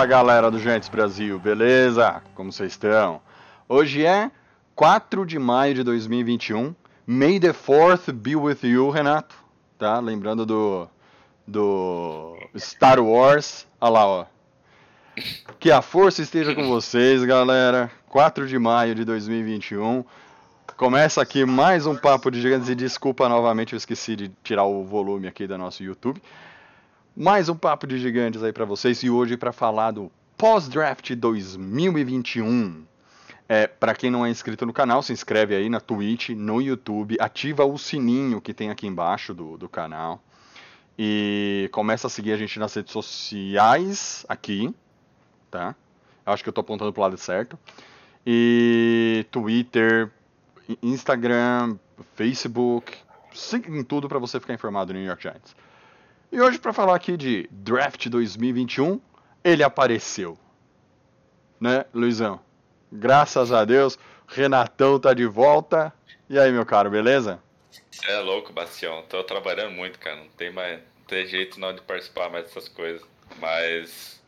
Fala galera do Giants Brasil, beleza? Como vocês estão? Hoje é 4 de maio de 2021. May the 4th be with you, Renato. Tá? Lembrando do, do Star Wars. Olha lá, ó. Que a força esteja com vocês, galera. 4 de maio de 2021. Começa aqui mais um Papo de Gigantes e desculpa novamente, eu esqueci de tirar o volume aqui do nosso YouTube. Mais um Papo de Gigantes aí pra vocês e hoje para falar do Pós-Draft 2021. É, para quem não é inscrito no canal, se inscreve aí na Twitch, no YouTube, ativa o sininho que tem aqui embaixo do, do canal e começa a seguir a gente nas redes sociais aqui, tá? Eu acho que eu tô apontando pro lado certo. E Twitter, Instagram, Facebook, siga em tudo para você ficar informado no New York Giants. E hoje para falar aqui de Draft 2021, ele apareceu. Né, Luizão? Graças a Deus, Renatão tá de volta. E aí, meu caro, beleza? É louco, Bastião. Tô trabalhando muito, cara. Não tem mais não tem jeito não de participar mais dessas coisas. Mas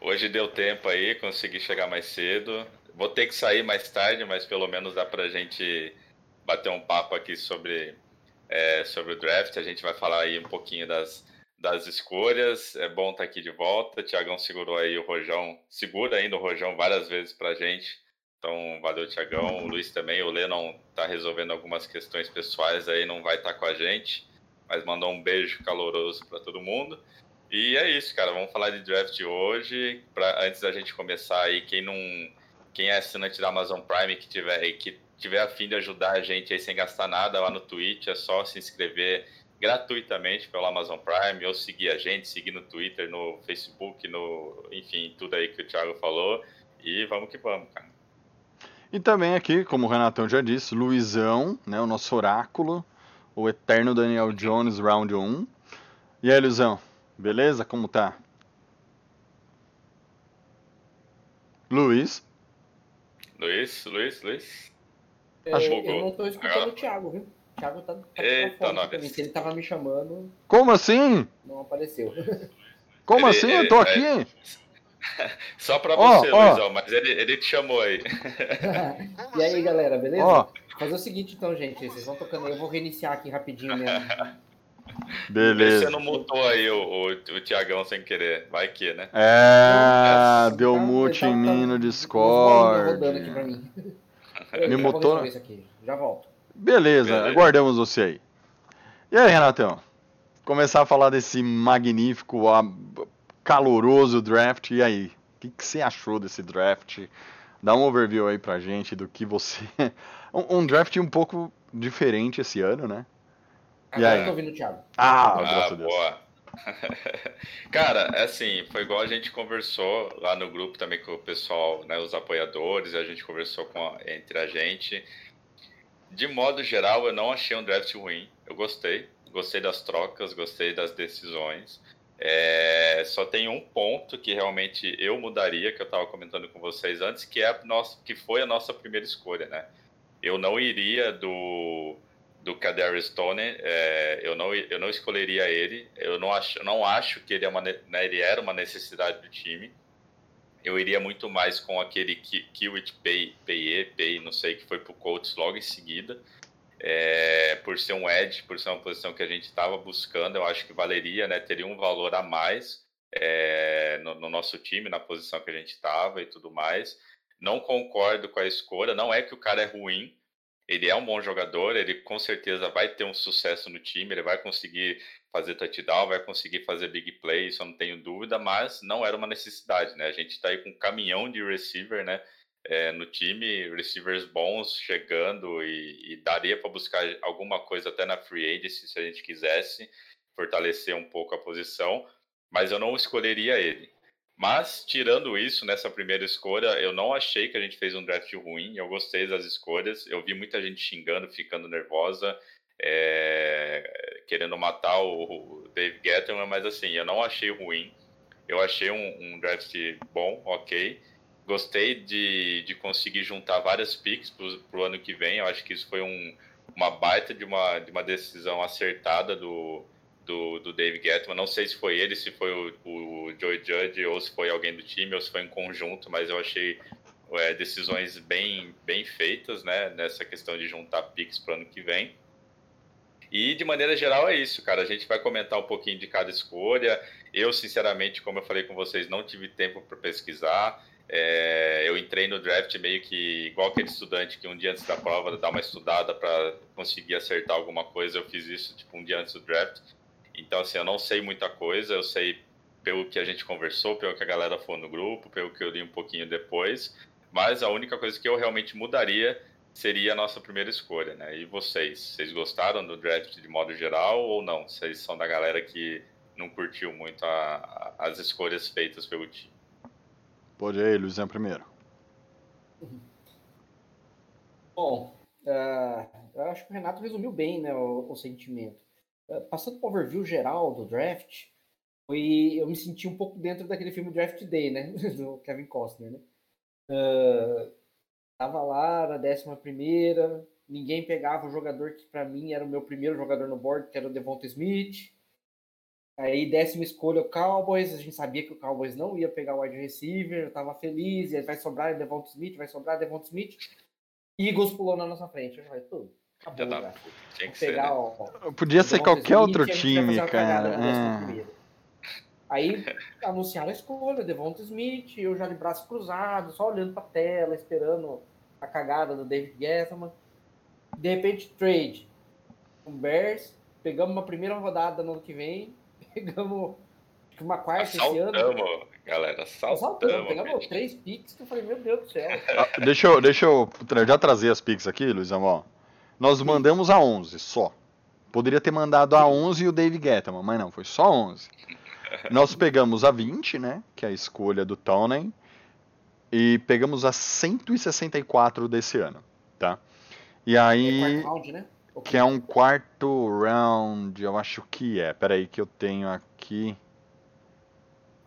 hoje deu tempo aí, consegui chegar mais cedo. Vou ter que sair mais tarde, mas pelo menos dá pra gente bater um papo aqui sobre, é, sobre o draft. A gente vai falar aí um pouquinho das, das escolhas. É bom estar aqui de volta. Tiagão segurou aí o Rojão, segura ainda o Rojão várias vezes pra gente. Então, valeu, Tiagão. O Luiz também. O Lennon tá resolvendo algumas questões pessoais aí, não vai estar com a gente. Mas mandou um beijo caloroso para todo mundo. E é isso, cara. Vamos falar de draft hoje. Pra, antes da gente começar aí, quem não. Quem é assinante da Amazon Prime que tiver, que tiver a fim de ajudar a gente aí sem gastar nada lá no Twitch, é só se inscrever gratuitamente pelo Amazon Prime ou seguir a gente, seguir no Twitter, no Facebook, no. Enfim, tudo aí que o Thiago falou. E vamos que vamos, cara. E também aqui, como o Renatão já disse, Luizão, né, o nosso oráculo, o eterno Daniel Jones, round 1. E aí, Luizão, beleza? Como tá? Luiz? Luiz, Luiz, Luiz. É, Acho- eu não tô escutando Agora. o Thiago, viu? O Thiago tá, tá Eita, mim. Se ele tava me chamando, Como assim? não apareceu. Como Ele- assim? ele- Eu tô é- aqui? Só pra Ó, você, ó. Luizão, mas ele, ele te chamou aí. e aí, galera, beleza? Ó, Fazer o seguinte então, gente. Vocês vão tocando aí. Eu vou reiniciar aqui rapidinho mesmo. beleza. Você não mutou aí o, o, o Tiagão sem querer. Vai que, né? É, Não, deu tá- mute tá- em tá- mim no Discord. rodando aqui pra mim. Me mutou? Já volto. Beleza, Beleza. aguardamos você aí. E aí, Renatão? Começar a falar desse magnífico, a- caloroso draft. E aí? O que, que você achou desse draft? Dá um overview aí pra gente do que você. um, um draft um pouco diferente esse ano, né? E Agora aí? eu tô ouvindo o Thiago. Ah, Ah, graças a Deus. boa. Cara, é assim, foi igual a gente conversou lá no grupo também com o pessoal, né, os apoiadores, a gente conversou com a- entre a gente. De modo geral, eu não achei um draft ruim. Eu gostei. Gostei das trocas, gostei das decisões. É, só tem um ponto que realmente eu mudaria, que eu estava comentando com vocês antes, que, é a nossa, que foi a nossa primeira escolha, né? Eu não iria do, do Kadarius Stone, é, eu, não, eu não escolheria ele. Eu não acho, não acho que ele, é uma, né, ele era uma necessidade do time. Eu iria muito mais com aquele Ki- Kiwit Pay, Paye, Pay, não sei, que foi pro Colts logo em seguida. É, por ser um edge, por ser uma posição que a gente estava buscando, eu acho que valeria, né? Teria um valor a mais é, no, no nosso time, na posição que a gente estava e tudo mais. Não concordo com a escolha. Não é que o cara é ruim, ele é um bom jogador, ele com certeza vai ter um sucesso no time, ele vai conseguir fazer touchdown, vai conseguir fazer big play, isso eu não tenho dúvida, mas não era uma necessidade, né? A gente está aí com um caminhão de receiver, né? é, no time, receivers bons chegando e, e daria para buscar alguma coisa até na free agency se a gente quisesse fortalecer um pouco a posição, mas eu não escolheria ele. Mas, tirando isso, nessa primeira escolha, eu não achei que a gente fez um draft ruim. Eu gostei das escolhas. Eu vi muita gente xingando, ficando nervosa, é, querendo matar o, Dave Gettleman, mas assim, eu não achei ruim. Eu achei um, um draft bom, ok. Gostei de, de conseguir juntar várias picks para o ano que vem. Eu acho que isso foi um, uma baita de uma, de uma decisão acertada do, do, do Dave Gettman. Não sei se foi ele, se foi o, o Joey Judge, ou se foi alguém do time, ou se foi em conjunto, mas eu achei é, decisões bem, bem feitas né, nessa questão de juntar picks para o ano que vem. E de maneira geral é isso, cara. A gente vai comentar um pouquinho de cada escolha. Eu, sinceramente, como eu falei com vocês, não tive tempo para pesquisar. É, eu entrei no draft meio que igual aquele estudante que um dia antes da prova dá uma estudada para conseguir acertar alguma coisa. Eu fiz isso tipo um dia antes do draft. Então, assim, eu não sei muita coisa, eu sei pelo que a gente conversou, pelo que a galera falou no grupo, pelo que eu li um pouquinho depois. Mas a única coisa que eu realmente mudaria seria a nossa primeira escolha, né? E vocês? Vocês gostaram do draft de modo geral ou não? Vocês são da galera que não curtiu muito a, a, as escolhas feitas pelo time? Pode aí, Luizão, primeiro. Bom, uh, eu acho que o Renato resumiu bem né, o, o sentimento. Eh, passando para o overview geral do draft, foi, eu me senti um pouco dentro daquele filme Draft Day, né? Do Kevin Costner, né? Uh, tava lá na décima primeira, ninguém pegava o jogador que para mim era o meu primeiro jogador no board, que era o Devonta Smith. Aí décima escolha o Cowboys, a gente sabia que o Cowboys não ia pegar o wide receiver, eu tava feliz, vai sobrar Devonta Smith, vai sobrar Devonta Smith. Eagles pulou na nossa frente. Eu falei, tudo, Acabou, já tá. Tinha que pegar, ser, né? ó, Podia ser qualquer outro time, cara. É. Aí anunciaram a escolha, Devonta Smith, eu já de braço cruzado, só olhando pra tela, esperando a cagada do David Gettleman. De repente, trade com Bears, pegamos uma primeira rodada no ano que vem, pegamos uma quarta esse ano. galera, saltamos. Pegamos três picks que eu falei, meu Deus do céu. Ah, deixa, eu, deixa eu já trazer as picks aqui, Luizão, ó. Nós mandamos a 11 só. Poderia ter mandado a 11 e o Dave Gettman, mas não, foi só 11. Nós pegamos a 20, né, que é a escolha do Tony, e pegamos a 164 desse ano, tá? E aí... É round, né? Que é um quarto round, eu acho que é. Peraí que eu tenho aqui...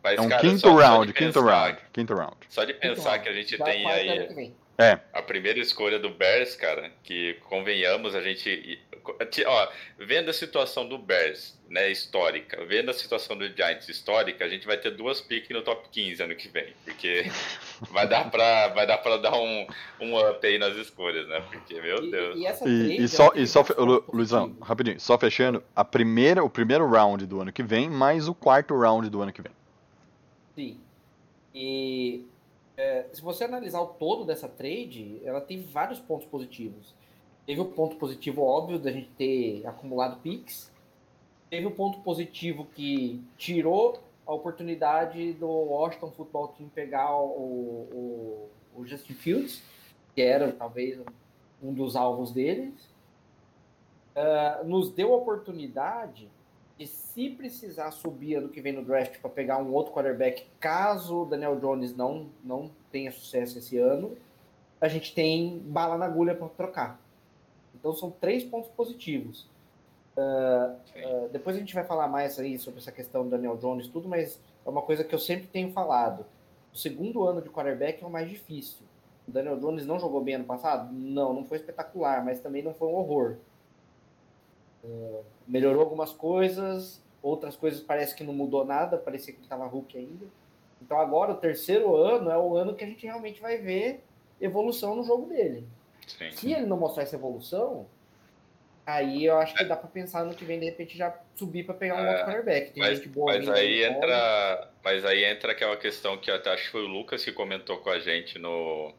Mas, é um cara, quinto só, round, só quinto pensar, round, quinto round. Só de pensar que a gente tem aí é. A primeira escolha do Bears, cara, que convenhamos, a gente. Ó, vendo a situação do Bears, né, histórica, vendo a situação do Giants histórica, a gente vai ter duas piques no top 15 ano que vem. Porque vai dar pra, vai dar, pra dar um, um up aí nas escolhas, né? Porque, meu e, Deus. E, essa e, e só, e só Lu, Luizão, rapidinho, só fechando, a primeira, o primeiro round do ano que vem, mais o quarto round do ano que vem. Sim. E é, se você analisar o todo dessa trade, ela tem vários pontos positivos. Teve o ponto positivo óbvio da gente ter acumulado picks. Teve o ponto positivo que tirou a oportunidade do Washington Football Team pegar o, o, o Justin Fields, que era talvez um dos alvos deles. Uh, nos deu a oportunidade e se precisar subir ano que vem no draft para pegar um outro quarterback, caso o Daniel Jones não, não tenha sucesso esse ano, a gente tem bala na agulha para trocar. Então são três pontos positivos. Uh, uh, depois a gente vai falar mais aí sobre essa questão do Daniel Jones tudo, mas é uma coisa que eu sempre tenho falado. O segundo ano de quarterback é o mais difícil. O Daniel Jones não jogou bem ano passado? Não, não foi espetacular, mas também não foi um horror. Uh, melhorou algumas coisas, outras coisas parece que não mudou nada, parecia que estava Hulk ainda. Então agora o terceiro ano é o ano que a gente realmente vai ver evolução no jogo dele. Sim. Se ele não mostrar essa evolução, aí eu acho que dá para pensar no que vem de repente já subir para pegar um é, outro quarterback. Tem mas, boa mas aí entra, mas aí entra aquela questão que até acho que foi o Lucas que comentou com a gente no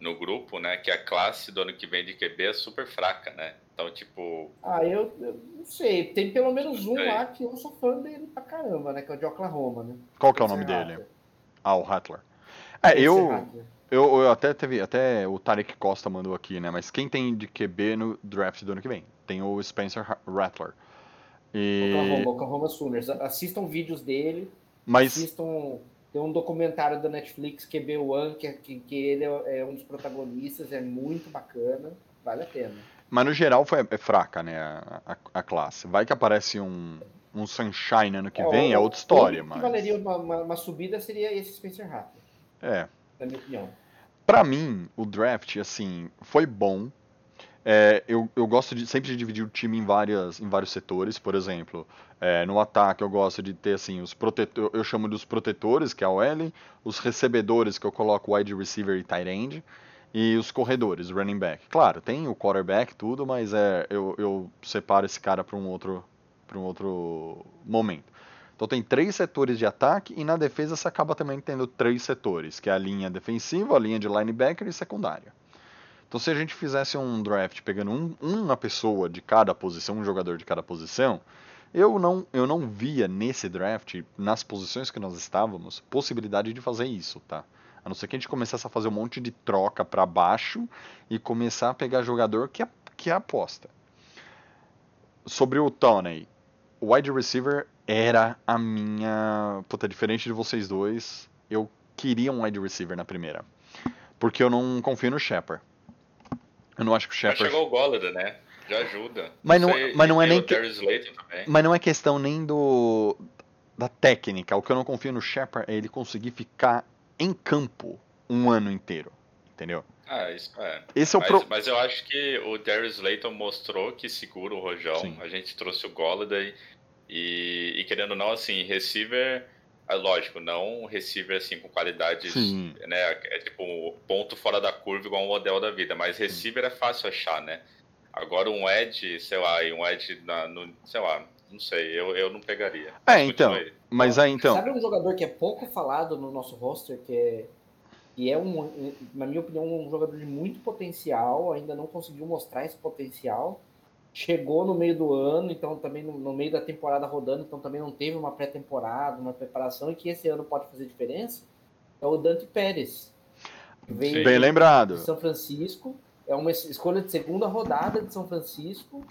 no grupo, né, que a classe do ano que vem de QB é super fraca, né? Então, tipo. Ah, eu, eu não sei. Tem pelo menos um lá que eu sou fã dele pra caramba, né? Que é o de Oklahoma, né? Qual que é o nome dele? Ah, o Rattler. É, eu, eu, eu até teve. Até o Tarek Costa mandou aqui, né? Mas quem tem de QB no draft do ano que vem? Tem o Spencer Rattler. E... Oklahoma, Oklahoma Sooners. Assistam vídeos dele. Mas... Assistam Tem um documentário da Netflix, QB1, que, que, que ele é, é um dos protagonistas, é muito bacana, vale a pena. Mas no geral foi, é fraca, né, a, a, classe. Vai que aparece um, um Sunshine ano que vem, é outra história, o mas... que valeria uma, uma, uma subida seria esse Spencer Rattler, É. na minha opinião. Pra mim, o draft, assim, foi bom. É, eu, eu gosto de, sempre de dividir o time em, várias, em vários setores. Por exemplo, é, no ataque eu gosto de ter, assim, os protetores, eu chamo dos protetores, que é a OL, os recebedores, que eu coloco wide receiver e tight end, e os corredores, running back. Claro, tem o quarterback, tudo, mas é, eu, eu separo esse cara para um outro para um outro momento. Então tem três setores de ataque e na defesa você acaba também tendo três setores, que é a linha defensiva, a linha de linebacker e secundária. Então se a gente fizesse um draft pegando um, uma pessoa de cada posição, um jogador de cada posição, eu não, eu não via nesse draft, nas posições que nós estávamos, possibilidade de fazer isso, tá? A não ser que a gente começasse a fazer um monte de troca para baixo e começar a pegar jogador que, é, que aposta. Sobre o Tony, o wide receiver era a minha. Puta, diferente de vocês dois, eu queria um wide receiver na primeira. Porque eu não confio no Shepard. Eu não acho que o Mas Shepard. chegou o Golladay, né? Já ajuda. Mas não- sei, mas não é e nem que- Darius Slayton também. Mas não é questão nem do da técnica. O que eu não confio no Shepard é ele conseguir ficar em campo um ano inteiro. Entendeu? Ah, isso é. Esse é o Mas, pro... mas eu acho que o Darius Slayton mostrou que segura o rojão. Sim. A gente trouxe o Golladay e, e querendo ou não, assim, receiver, é lógico, não um receiver assim com qualidades, Sim. né? É tipo um ponto fora da curva igual um Odell da vida, mas receiver é fácil achar, né? Agora um edge, sei lá, e um edge na, no, sei lá, não sei, eu, eu não pegaria. É, então. Mas aí então. Sabe um jogador que é pouco falado no nosso roster, que é, que é um, na minha opinião, um jogador de muito potencial, ainda não conseguiu mostrar esse potencial. Chegou no meio do ano, então também no, no meio da temporada rodando, então também não teve uma pré-temporada, uma preparação, e que esse ano pode fazer diferença, é o Dante Pérez. que Veio Sim. Bem de lembrado. São Francisco, é uma es- escolha de segunda rodada de São Francisco,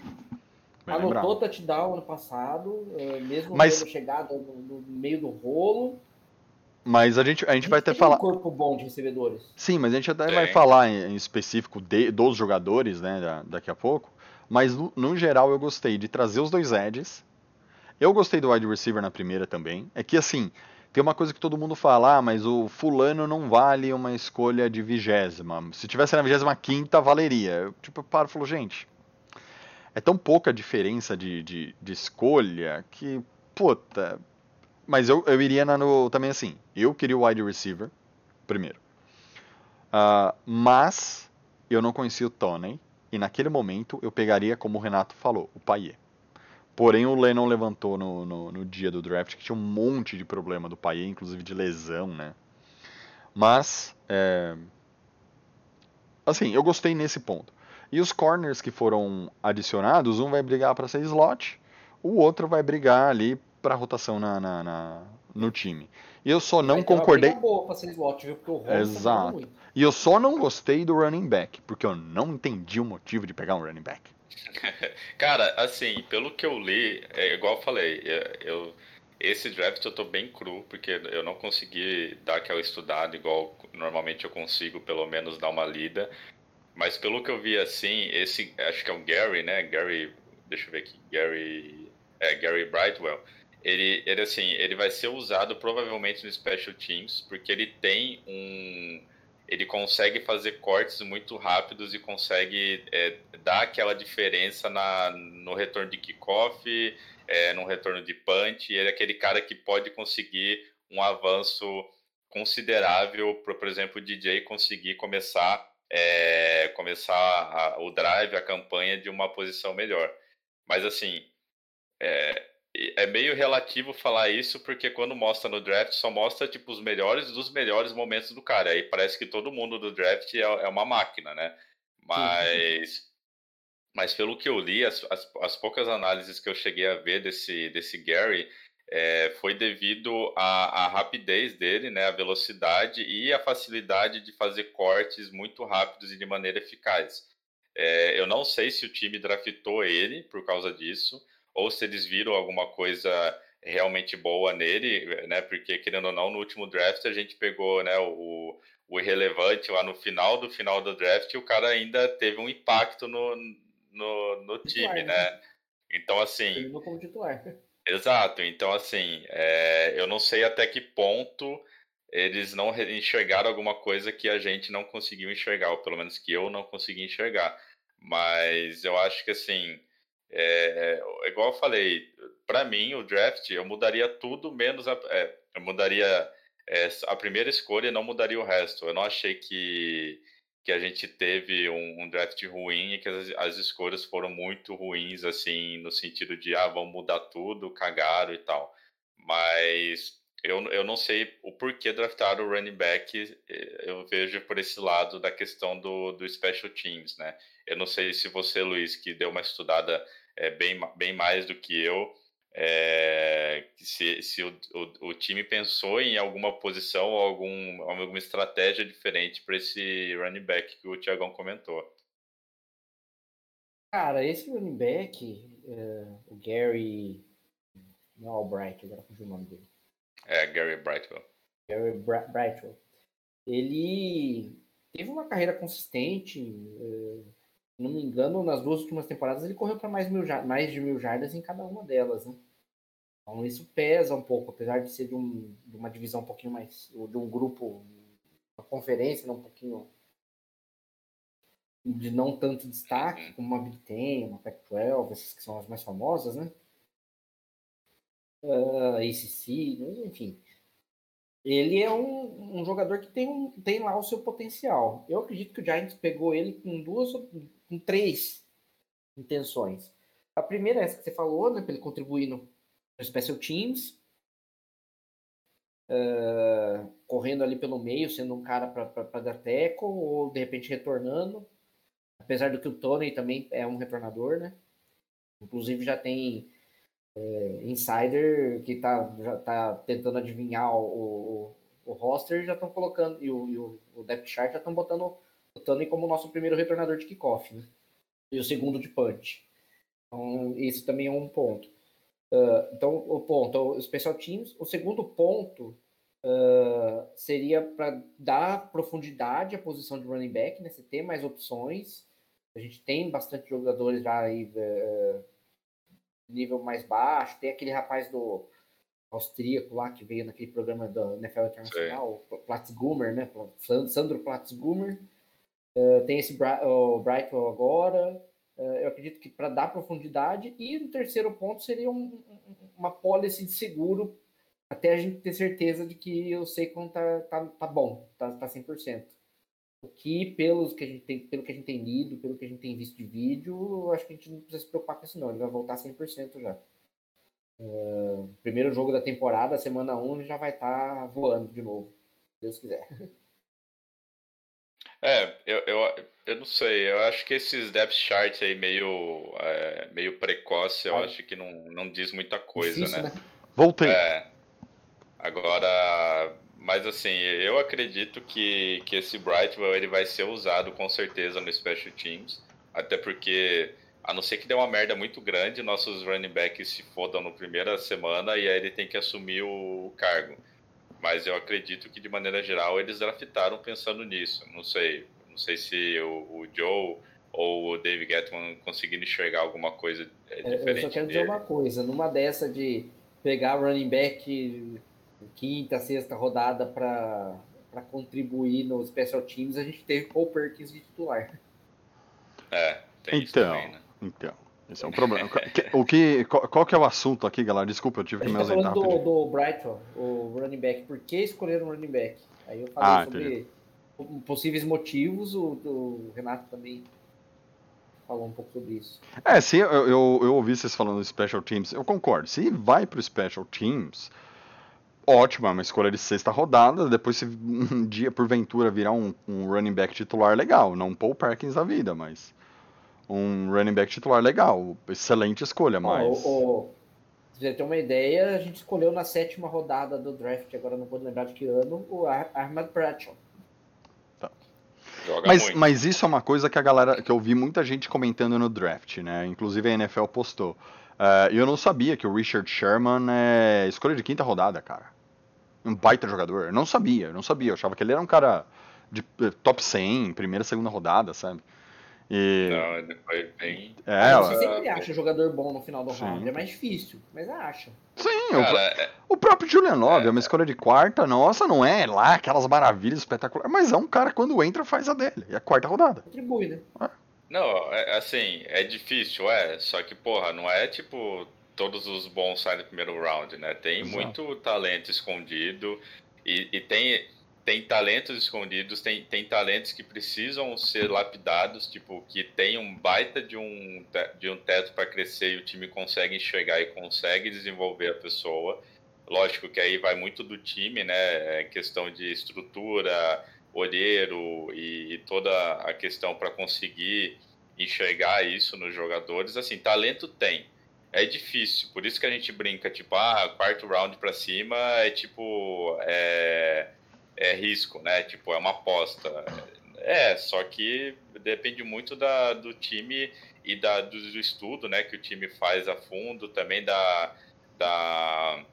Bem Anotou lembrado. touchdown ano passado, é, mesmo Mas- tendo chegado no, no meio do rolo. Mas a gente, a gente vai ter falar. um corpo bom de recebedores. Sim, mas a gente até vai falar em, em específico de- dos jogadores, né, da- daqui a pouco. Mas no, no geral eu gostei de trazer os dois edges. Eu gostei do wide receiver na primeira também. É que assim, tem uma coisa que todo mundo fala, ah, mas o fulano não vale uma escolha de vigésima. Se tivesse na vigésima quinta, valeria. Eu, tipo, eu paro e falo, gente, é tão pouca diferença de, de, de escolha que, puta. Mas eu, eu iria na, no, também assim, eu queria o wide receiver, primeiro. Ah, mas eu não conhecia o Tony e naquele momento eu pegaria, como o Renato falou, o Paier. Porém, o Lennon levantou no, no, no dia do draft que tinha um monte de problema do Paier, inclusive de lesão, né? Mas, é, assim, eu gostei nesse ponto. E os corners que foram adicionados, um vai brigar para ser slot, o outro vai brigar ali para rotação na, na- na- no time. E eu só não Vai concordei. boa pra ser slot, viu? Porque o tá Exato. muito. E eu só não gostei do running back, porque eu não entendi o motivo de pegar um running back. Cara, assim, pelo que eu li, é igual eu falei, é, eu, esse draft eu tô bem cru, porque eu não consegui dar aquela estudada igual normalmente eu consigo, pelo menos dar uma lida. Mas pelo que eu vi assim, esse, acho que é o Gary, né? Gary, deixa eu ver aqui, Gary, é, Gary Brightwell. Ele, ele assim, ele vai ser usado provavelmente no Special Teams, porque ele tem um, ele consegue fazer cortes muito rápidos e consegue é, dar aquela diferença na, no retorno de kickoff, é, no retorno de punch. Ele é aquele cara que pode conseguir um avanço considerável para, por exemplo, o DJ conseguir começar, é, começar a- o drive, a campanha de uma posição melhor. Mas assim, é, é meio relativo falar isso, porque quando mostra no draft, só mostra tipo os melhores dos melhores momentos do cara. Aí parece que todo mundo do draft é, é uma máquina, né? Mas, mas pelo que eu li, as, as, as poucas análises que eu cheguei a ver desse, desse Gary é, foi devido à, à rapidez dele, né? A velocidade e a facilidade de fazer cortes muito rápidos e de maneira eficaz. É, eu não sei se o time draftou ele por causa disso ou se eles viram alguma coisa realmente boa nele, né? Porque, querendo ou não, no último draft a gente pegou né, o, o irrelevante lá no final do final do draft e o cara ainda teve um impacto no, no, no time, né? né? Então, assim. como titular. Exato. Então, assim, é, eu não sei até que ponto eles não enxergaram alguma coisa que a gente não conseguiu enxergar, ou pelo menos que eu não consegui enxergar. Mas eu acho que, assim, é, é igual eu falei, para mim, o draft, eu mudaria tudo menos a. É, eu mudaria é, a primeira escolha e não mudaria o resto. Eu não achei que que a gente teve um, um draft ruim e que as, as, escolhas foram muito ruins, assim, no sentido de, ah, vamos mudar tudo, cagaram e tal. Mas eu, eu não sei o porquê draftar o running back, eh, eu vejo por esse lado da questão do, do special teams, né? Eu não sei se você, Luiz, que deu uma estudada é, bem, bem mais do que eu, é, se, se o, o, o, time pensou em alguma posição ou algum, alguma estratégia diferente para esse running back que o Tiagão comentou. Cara, esse running back, uh, o Gary. Não, Albright, agora fugiu o nome dele. É, Gary Brightwell. Gary Brightwell. Ele teve uma carreira consistente. Uh, não me engano, nas duas últimas temporadas ele correu para mais, mais de mil jardas em cada uma delas, né? Então isso pesa um pouco, apesar de ser de, um, de uma divisão um pouquinho mais, de um grupo, uma conferência, né, um pouquinho de não tanto destaque, como uma Big Ten, uma Pac-12, essas que são as mais famosas, né? Uh, ah, ACC, enfim. Ele é um, um jogador que tem, um, tem lá o seu potencial. Eu acredito que o Giants pegou ele com duas, com três intenções. A primeira é essa que você falou, né? Para ele contribuir no, special teams, uh, correndo ali pelo meio, sendo um cara para dar teco, ou de repente retornando. Apesar do que o Tony também é um retornador, né? Inclusive já tem é, insider que tá, já tá tentando adivinhar o, o, o roster já estão colocando, e o, e o, depth chart já estão botando o Tony como nosso primeiro retornador de kickoff, né? E o segundo de punch. Então, esse também é um ponto. Uh, então, o ponto, o Special Teams. O segundo ponto uh, seria para dar profundidade à posição de running back, né? Você ter mais opções. A gente tem bastante jogadores já aí uh, nível mais baixo. Tem aquele rapaz do austríaco lá que veio naquele programa da NFL Internacional, Sim. Platzgumer, né? Sandro Platzgumer. Uh, tem esse Bra o Brightwell agora. Eh, eu acredito que para dar profundidade. E o terceiro ponto seria um, uma policy de seguro, até a gente ter certeza de que eu sei quando tá, tá, tá bom, tá, tá 100%. O que, pelos que a gente tem, pelo que a gente tem lido, pelo que a gente tem visto de vídeo, eu acho que a gente não precisa se preocupar com isso, não. Ele vai voltar 100% já. Uh, primeiro jogo da temporada, semana 1, ele já vai estar tá voando de novo, se Deus quiser. É, eu, eu, eu não sei, eu acho que esses depth charts aí meio, é, meio precoce, eu ah. acho que não, não diz muita coisa, Difícil, né? né? Voltei. É, agora, mas assim, eu acredito que, que esse Brightwell ele vai ser usado com certeza no Special Teams, até porque, a não ser que dê uma merda muito grande, nossos running backs se fodam no primeira semana e aí ele tem que assumir o cargo. Mas eu acredito que, de maneira geral, eles draftaram pensando nisso. Não sei. Não sei se o, o Joe ou o Dave Gettman conseguiram enxergar alguma coisa diferente. É, eu só quero dele. dizer uma coisa: numa dessa de pegar running back quinta, sexta rodada para contribuir no Special Teams, a gente teve Paul Perkins de titular. É, tem então, isso também, né? Então. Esse é um problema. o que, qual, qual, que é o assunto aqui, galera? Desculpa, eu tive que me ausentar. Tá falando do, do Brighton, o running back. Por que escolher um running back? Aí eu falei ah, sobre entendi. possíveis motivos, o, o, Renato também falou um pouco sobre isso. É, se eu, eu, eu ouvi vocês falando de Special Teams, eu concordo. Se vai para o Special Teams, ótimo, é uma escolha de sexta rodada, depois se um dia, porventura, virar um, um running back titular, legal. Não Paul Perkins da vida, mas um running back titular legal. Excelente escolha, mas. Oh, oh, você ter uma ideia, a gente escolheu na sétima rodada do draft, agora não vou lembrar de que ano, o Ahmad Bradshaw. Tá. Mas, mas isso é uma coisa que a galera, que eu vi muita gente comentando no draft, né? Inclusive a NFL postou. E eu não sabia que o Richard Sherman é escolha de quinta rodada, cara. Um baita jogador. Eu não sabia, eu não sabia. Eu achava que ele era um cara de eh, top 100, primeira, segunda rodada, sabe? E. Não, ele foi bem. É, Você ela- sempre acha jogador bom no final do Sim. round. É mais difícil, mas acha. sim, o, Cara, é- o próprio Julian Love é uma escolha de quarta, nossa, não é lá aquelas maravilhas espetaculares, mas é um cara quando entra faz a dele. É a quarta rodada. Contribui, né? Não, é, assim, é difícil, é. Só que, porra, não é tipo todos os bons saem do primeiro round, né? Tem Exato. muito talento escondido e, e tem, tem talentos escondidos, tem, tem talentos que precisam ser lapidados, tipo, que tem um baita de um, de um teto para crescer e o time consegue enxergar e consegue desenvolver a pessoa. Lógico que aí vai muito do time, né? É questão de estrutura, olheiro e, e toda a questão para conseguir enxergar isso nos jogadores. Assim, talento tem. É difícil, por isso que a gente brinca, tipo, ah, quarto round para cima é tipo. É, é risco, né? Tipo, é uma aposta. É, só que depende muito da, do time e da, do, do estudo, né? Que o time faz a fundo, também da. da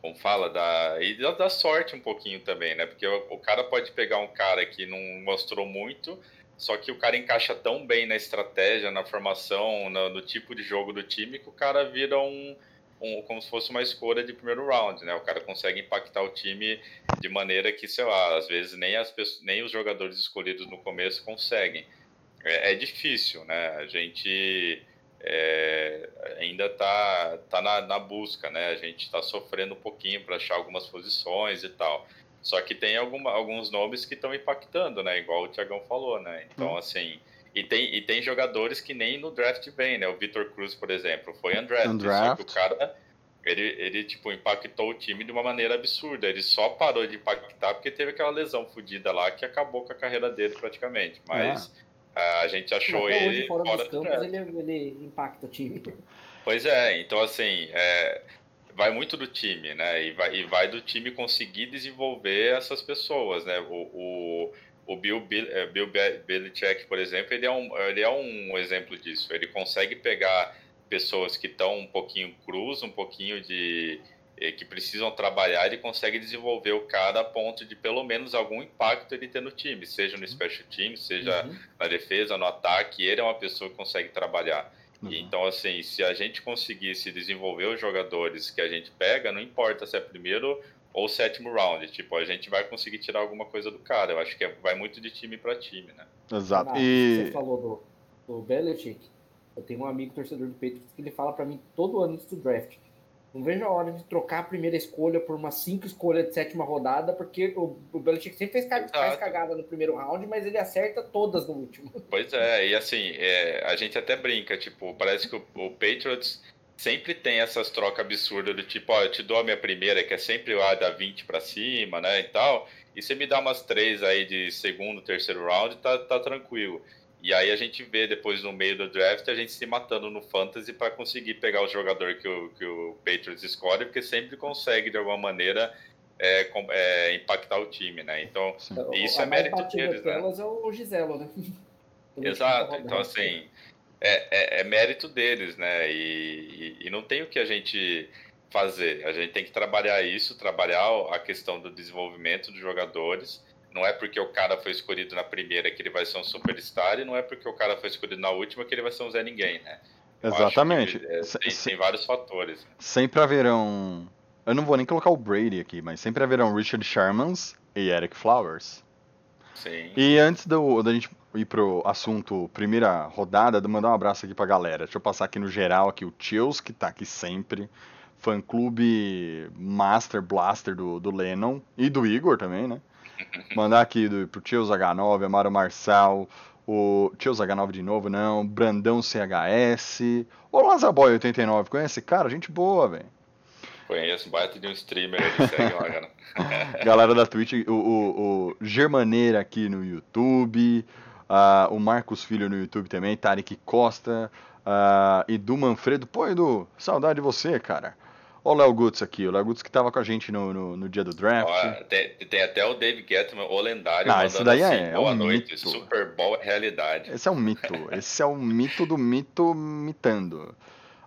como fala, da, e da, da sorte um pouquinho também, né? Porque o, o cara pode pegar um cara que não mostrou muito, só que o cara encaixa tão bem na estratégia, na formação, no, no tipo de jogo do time, que o cara vira um, um, como se fosse uma escolha de primeiro round, né? O cara consegue impactar o time de maneira que, sei lá, às vezes nem, as pessoas, nem os jogadores escolhidos no começo conseguem. É, é difícil, né? A gente é, ainda tá, tá na, na busca, né? A gente está sofrendo um pouquinho para achar algumas posições e tal. Só que tem alguma, alguns nomes que estão impactando, né? Igual o Tiagão falou, né? Então, assim. E tem, e tem jogadores que nem no draft vem, né? O Vitor Cruz, por exemplo, foi undrafted. Undraft. Só que o cara, ele, ele, tipo, impactou o time de uma maneira absurda. Ele só parou de impactar porque teve aquela lesão fodida lá que acabou com a carreira dele praticamente. Mas a gente achou Até ele hoje, fora fora dos do campos, draft. ele, ele impacta o time. Pois é, então assim, é, vai muito do time, né? E vai, e vai do time conseguir desenvolver essas pessoas, né? O, o, o Bill, Bill, eh, Bill Be- Belichick, por exemplo, ele é, um, ele é um exemplo disso. Ele consegue pegar pessoas que estão um pouquinho cruz, um pouquinho de. eh, que precisam trabalhar, ele consegue desenvolver o cara a ponto de pelo menos algum impacto ele ter no time, seja no special team, seja Uhum. na defesa, no ataque, ele é uma pessoa que consegue trabalhar. Uhum. Então, assim, se a gente conseguisse desenvolver os jogadores que a gente pega, não importa se é primeiro ou sétimo round, tipo, a gente vai conseguir tirar alguma coisa do cara. Eu acho que é- vai muito de time para time, né? Exato. Ah, E. Você falou do, do Belichick. Eu tenho um amigo torcedor do Patriots que ele fala pra mim todo ano antes do draft. Não vejo a hora de trocar a primeira escolha por uma cinco escolha de sétima rodada, porque o, o Belichick sempre fez, faz cagada no primeiro round, mas ele acerta todas no último. Pois é, e assim, é, a gente até brinca, tipo, parece que o, o Patriots sempre tem essas trocas absurdas do tipo, ó, eu te dou a minha primeira, que é sempre lá da 20 pra cima, né, e tal, e você me dá umas três aí de segundo, terceiro round, tá, tá tranquilo. E aí a gente vê depois no meio do draft a gente se matando no fantasy para conseguir pegar o jogador que o, que o Patriots escolhe, porque sempre consegue de alguma maneira é, é, impactar o time, né? Então, Sim. Isso a é mérito deles, né? é o Giselo, né? Exato, então assim, é, é- é mérito deles, né? E, e- e não tem o que a gente fazer. A gente tem que trabalhar isso, trabalhar a questão do desenvolvimento dos jogadores. Não é porque o cara foi escolhido na primeira que ele vai ser um superstar, e não é porque o cara foi escolhido na última que ele vai ser um Zé Ninguém, né? Eu Exatamente. é, tem, tem vários fatores. Sempre haverão. Eu não vou nem colocar o Brady aqui, mas sempre haverão Richard Shermans e Eric Flowers. Sim. E antes do, da gente ir pro assunto primeira rodada, de mandar um abraço aqui pra galera. Deixa eu passar aqui no geral aqui o Chills, que tá aqui sempre. Fã clube Master Blaster do, do Lennon e do Igor também, né? Mandar aqui do, pro Chills H9, Amaro Marçal, o Chills H9 de novo, não, Brandão CHS, o Lazaboy 89, conhece? Cara, gente boa, velho. Conheço, baita de um streamer, ele segue lá, cara. Galera da Twitch, o, o, o Germaneira aqui no YouTube, ah, o Marcos Filho no YouTube também, Tarek Costa, ah, Edu Manfredo. Pô, Edu, saudade de você, cara. Ó o Léo Gutz aqui, o Léo Gutz que tava com a gente no, no, no dia do draft. Ó, tem, tem até o Dave Gettman, o lendário, Ah, esse daí assim, é- é boa um noite, mito. Super Bowl é realidade. Esse é um mito. Esse é o mito do mito mitando.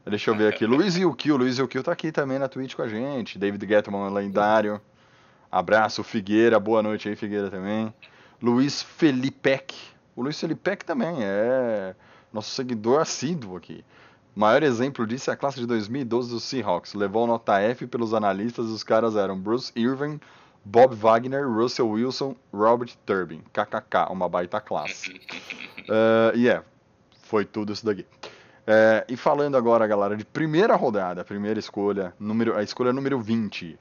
Deixa eu ver aqui. Luiz Yukio. Luiz Yukio tá aqui também na Twitch com a gente. David Gettman, lendário. Abraço, Figueira. Boa noite aí, Figueira também. Luiz Felipec. O Luiz Felipec também é nosso seguidor assíduo aqui. O maior exemplo disso é a classe de 2012 do Seahawks. Levou nota F pelos analistas. Os caras eram Bruce Irvin, Bob Wagner, Russell Wilson, Robert Turbin. KKK, uma baita classe. Uh, E é, foi tudo isso daqui. É, e falando agora, galera, de primeira rodada, primeira escolha, número, a escolha número 20,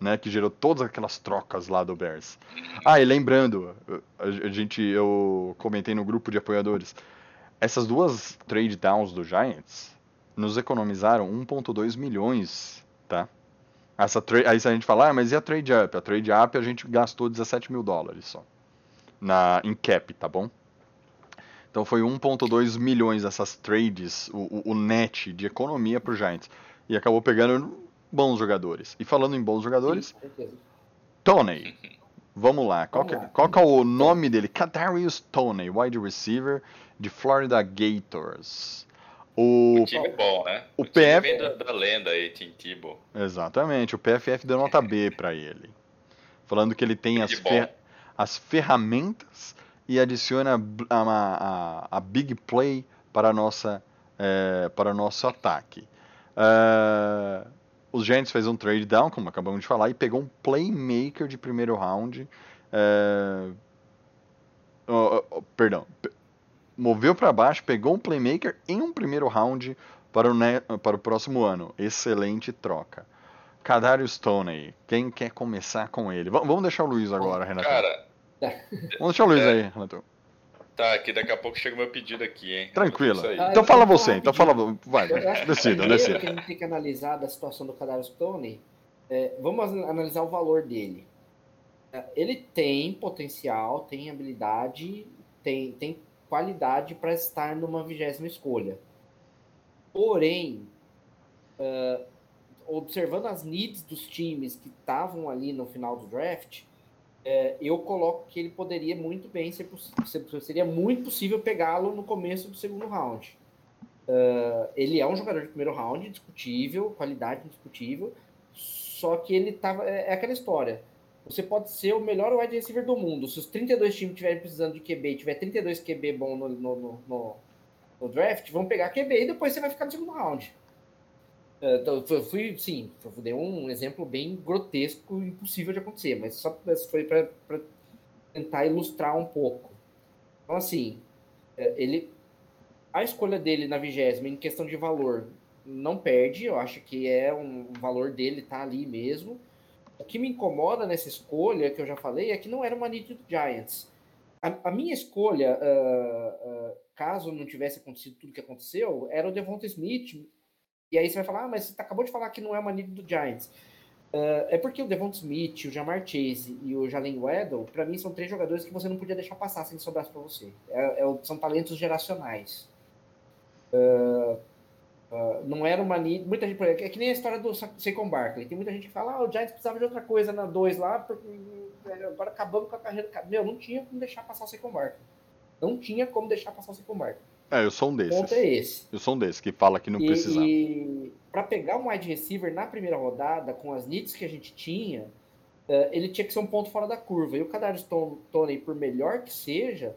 né, que gerou todas aquelas trocas lá do Bears. Ah, e lembrando, a gente, eu comentei no grupo de apoiadores, essas duas trade downs do Giants nos economizaram 1.2 milhões, tá? Essa aí se a gente falar, ah, mas e a trade up? A trade up a gente gastou 17 mil dólares só, na, em cap, tá bom? Então foi 1.2 milhões essas trades, o, o- o net de economia pro Giants. E acabou pegando bons jogadores. E falando em bons jogadores. Tony. Vamos lá. Qual, Vamos que, lá. qual que é o nome dele? Kadarius Tony, wide receiver de Florida Gators. O O time é bom, né? o time PF vem da, da lenda aí, Tim Tebow. Exatamente, o PFF deu nota B para ele. Falando que ele tem as, fer- as ferramentas e adiciona a, a, a- a big play para, a nossa, eh, para o nosso ataque. Ah, os Giants fez um trade down, como acabamos de falar, e pegou um playmaker de primeiro round. eh, oh, oh, perdão. pe- Moveu para baixo, pegou um playmaker em um primeiro round para o, ne- para o próximo ano. Excelente troca. Kadarius Stoney, quem quer começar com ele? Va- Vamos deixar o Luiz agora, Renato. Cara, Vamos deixar o Luiz é. aí, Renato. Tá, que daqui a pouco chega o meu pedido aqui, hein? Tranquilo. Isso aí. Ah, Então fala você, então fala. Vai, Eu acho que decida, decida. que a gente tem que analisar da situação do Kadarius Stone, é, vamos an- analisar o valor dele. É, Ele tem potencial, tem habilidade, tem, tem qualidade para estar numa vigésima escolha. Porém, é, observando as needs dos times que estavam ali no final do draft, é, eu coloco que ele poderia muito bem ser, poss- ser- seria muito possível pegá-lo no começo do segundo round. Uh, ele é um jogador de primeiro round, indiscutível, qualidade indiscutível, só que ele tava. É, é aquela história. Você pode ser o melhor wide receiver do mundo. Se os 32 times estiverem precisando de QB e tiver 32 QB bom no, no, no- no draft, vão pegar QB e depois você vai ficar no segundo round. Uh, Então, eu fui, sim, eu dei um exemplo bem grotesco, impossível de acontecer, mas só foi para tentar ilustrar um pouco. Então, assim, é, ele, a escolha dele na vigésima, em questão de valor, não perde. Eu acho que é um, valor dele tá ali mesmo. O que me incomoda nessa escolha, que eu já falei, é que não era uma need do Giants. A, a minha escolha, ah, ah, caso não tivesse acontecido tudo que aconteceu, era o Devonta Smith. E aí você vai falar, ah, mas você acabou de falar que não é uma need do Giants. Ah, é porque o Devonta Smith, o Jamar Chase e o Jalen Waddle, para mim, são três jogadores que você não podia deixar passar sem sobrasse para você. É- é são talentos geracionais. Uh, não era uma need. Muita gente, é que nem a história do Sa- Saquon Barkley. Tem muita gente que fala, ah, o Giants precisava de outra coisa na 2 lá, porque é, agora acabamos com a carreira. Meu, não tinha como deixar passar o Saquon Barkley. Não tinha como deixar passar o Saquon Barkley. É, eu sou um O ponto é desses. esse. Eu sou um desses que fala que não e, precisava. e para pegar um wide receiver na primeira rodada, com as needs que a gente tinha, eh, ele tinha que ser um ponto fora da curva. E o Kadarius Ton- Toney, por melhor que seja,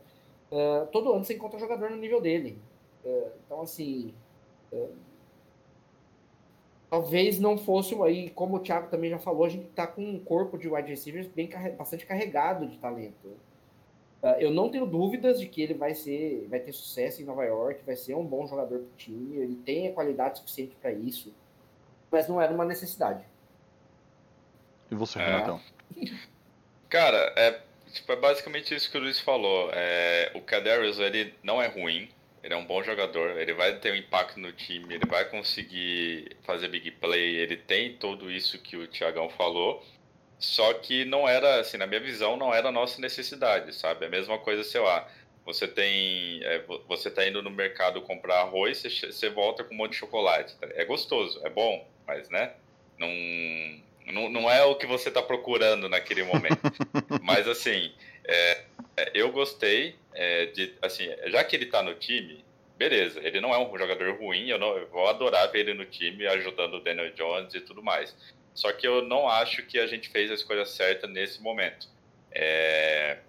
eh, todo ano você encontra jogador no nível dele. Eh, então, assim, talvez não fosse o aí, como o Thiago também já falou, a gente tá com um corpo de wide receivers bem bastante carregado de talento. Ah, Eu não tenho dúvidas de que ele vai ser, vai ter sucesso em Nova York, vai ser um bom jogador pro time, ele tem a qualidade suficiente para isso, mas não era uma necessidade. E você, É. Renatão? Cara, é, tipo, é basicamente isso que o Luiz falou. É, o Kadarius, ele não é ruim, ele é um bom jogador, ele vai ter um impacto no time, ele vai conseguir fazer big play, ele tem tudo isso que o Thiagão falou, só que não era, assim, na minha visão, não era a nossa necessidade, sabe? É a mesma coisa, sei lá, você tem, é, vo- você tá indo no mercado comprar arroz, você, você volta com um monte de chocolate, tá? é gostoso, é bom, mas, né? Não, não, não é o que você está procurando naquele momento. Mas assim, é, é, eu gostei é, de, assim, já que ele está no time, beleza, ele não é um jogador ruim, eu, não, eu vou adorar ver ele no time ajudando o Daniel Jones e tudo mais. Só que eu não acho que a gente fez a escolha certa nesse momento. É,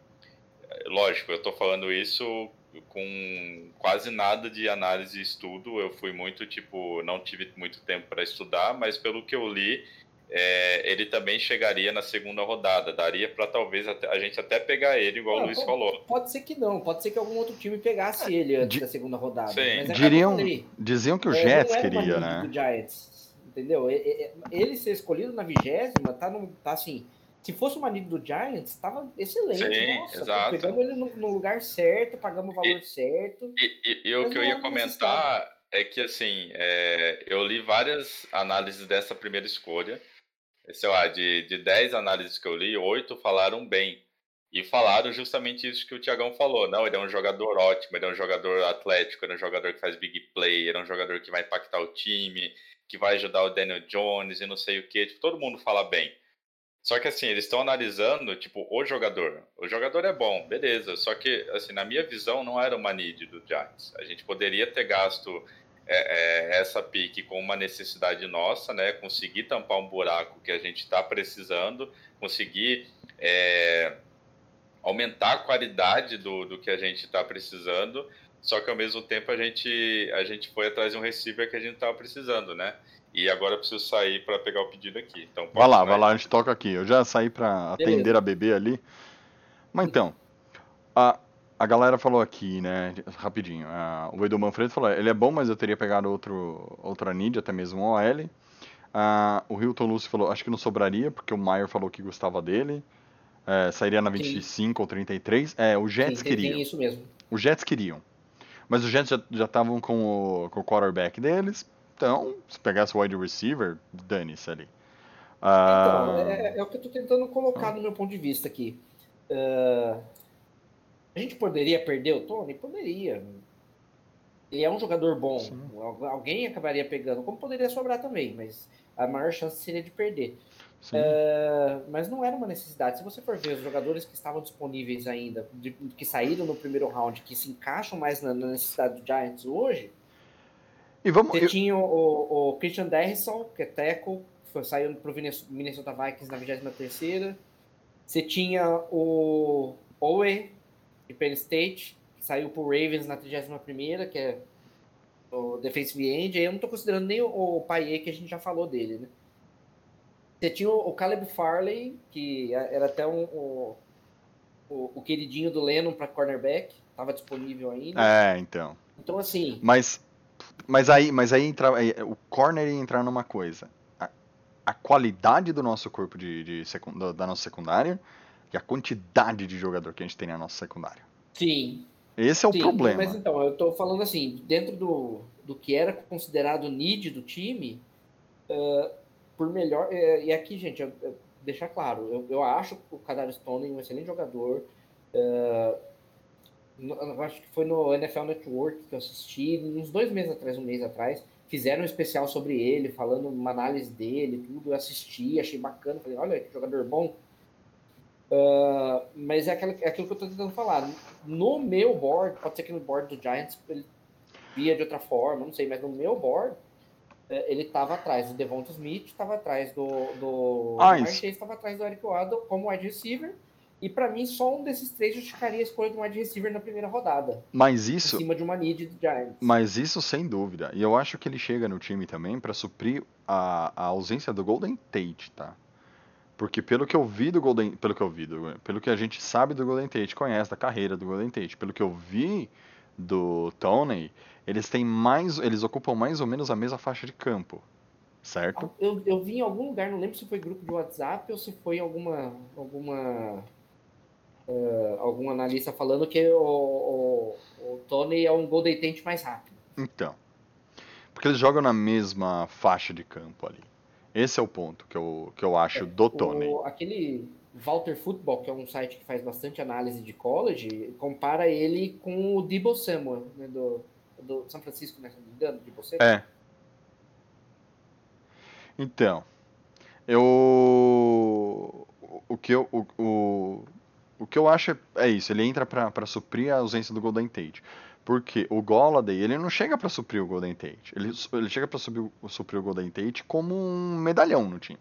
lógico, eu estou falando isso com quase nada de análise e estudo. Eu fui muito, tipo, não tive muito tempo para estudar, mas pelo que eu li, é, ele também chegaria na segunda rodada. Daria para talvez a gente até pegar ele, igual não, o Luiz pode, falou. Pode ser que não, pode ser que algum outro time pegasse ele antes da segunda rodada. Sim. É Diriam, diziam que o é, Jets queria, né? Do Giants, entendeu? Ele ser escolhido na vigésima tá, no, tá assim. Se fosse uma nível do Giants, estava excelente. Sim, Nossa, exato. Pegamos ele no, no, lugar certo, pagamos o valor e, certo. E, e, e o que eu ia comentar é que, assim, é, eu li várias análises dessa primeira escolha sei lá, de, de 10 análises que eu li, oito falaram bem. E falaram justamente isso que o Tiagão falou. Não, ele é um jogador ótimo, ele é um jogador atlético, ele é um jogador que faz big play, ele é um jogador que vai impactar o time, que vai ajudar o Daniel Jones e não sei o que. Tipo, todo mundo fala bem. Só que assim, eles estão analisando, tipo, o jogador. O jogador é bom, beleza. Só que, assim, na minha visão, não era uma need do Giants. A gente poderia ter gasto é, é, essa pique com uma necessidade nossa, né? Conseguir tampar um buraco que a gente está precisando, conseguir é, aumentar a qualidade do, do que a gente está precisando, só que ao mesmo tempo a gente, a gente foi atrás de um receiver que a gente estava precisando, né? E agora eu preciso sair para pegar o pedido aqui. Então, vai lá, vai lá, a gente toca aqui. Eu já saí para atender a bebê ali. Mas então, a, a galera falou aqui, né, rapidinho, uh, o Edu Manfredo falou, ele é bom, mas eu teria pegado outro, outra need, até mesmo um OL. Uh, o Hilton Lúcio falou, acho que não sobraria, porque o Maier falou que gostava dele. É, sairia na 25 Sim. ou 33. É, o Jets Sim, queriam. isso mesmo. Os Jets queriam. Mas os Jets já estavam com o, com o quarterback deles. Então, se pegasse o wide receiver, dane-se ali. Uh... Então, é, é, o que eu estou tentando colocar no meu ponto de vista aqui. Uh, a gente poderia perder o Tony? Poderia. Ele é um jogador bom. Sim. Alguém acabaria pegando, como poderia sobrar também, mas a maior chance seria de perder. Uh, mas não era uma necessidade. Se você for ver os jogadores que estavam disponíveis ainda, de, que saíram no primeiro round, que se encaixam mais na, na necessidade do Giants hoje, e vamos, você eu... tinha o, o, Christian Derrisson, que é tackle, foi, saiu para o Minnesota Vikings na 23 Você tinha o Owe, de Penn State, que saiu pro Ravens na 31ª, que é o defensive end. Eu não tô considerando nem o, o Paier, que a gente já falou dele, né? Você tinha o, o Caleb Farley, que era até um, o, o, o queridinho do Lennon para cornerback, estava disponível ainda. É, então. Então, assim... Mas, mas aí, mas aí entra, o corner ia entrar numa coisa. A, a qualidade do nosso corpo de, de da nossa secundária e a quantidade de jogador que a gente tem na nossa secundária. Sim. Esse é o Sim, problema. Mas então, eu tô falando assim, dentro do, do que era considerado need do time, uh, por melhor. Uh, e aqui, gente, eu, eu, deixar claro, eu, eu acho o Kadar Stone um excelente jogador. Uh, no, acho que foi no NFL Network que eu assisti, uns dois meses atrás, um mês atrás. Fizeram um especial sobre ele, falando uma análise dele, tudo. Eu assisti, achei bacana. Falei, olha que jogador bom Uh, mas é aquilo, é aquilo que eu estou tentando falar. No meu board, pode ser que no board do Giants ele via de outra forma, não sei, mas no meu board é, ele estava atrás do Devonta Smith, estava atrás do, do ah, estava atrás do Eric Waddle como wide receiver. E para mim, só um desses três justificaria a escolha de um wide receiver na primeira rodada. Mas isso. Em cima de uma need do Giants. Mas isso sem dúvida. E eu acho que ele chega no time também para suprir a, a ausência do Golden Tate, tá? Porque pelo que eu vi do Golden, pelo que eu vi, do, pelo que a gente sabe do Golden Tate, conhece da carreira do Golden Tate, pelo que eu vi do Tony, eles têm mais, eles ocupam mais ou menos a mesma faixa de campo, certo? Eu, eu vi em algum lugar, não lembro se foi grupo de WhatsApp ou se foi alguma alguma uh, algum analista falando que o, o, o Tony é um Golden Tate mais rápido. Então, porque eles jogam na mesma faixa de campo ali. Esse é o ponto que eu, que eu acho é, do Tony. O, aquele Walter Football, que é um site que faz bastante análise de college, compara ele com o Debo Samuel, né, do, do São Francisco, né, engano, Debo Samuel. É. Então, eu. O que eu. O, o, o que eu acho é, é isso, ele entra para suprir a ausência do Golden Tate. Porque o Golladay, ele não chega para suprir o Golden Tate. Ele, ele chega para suprir, suprir o Golden Tate como um medalhão no time.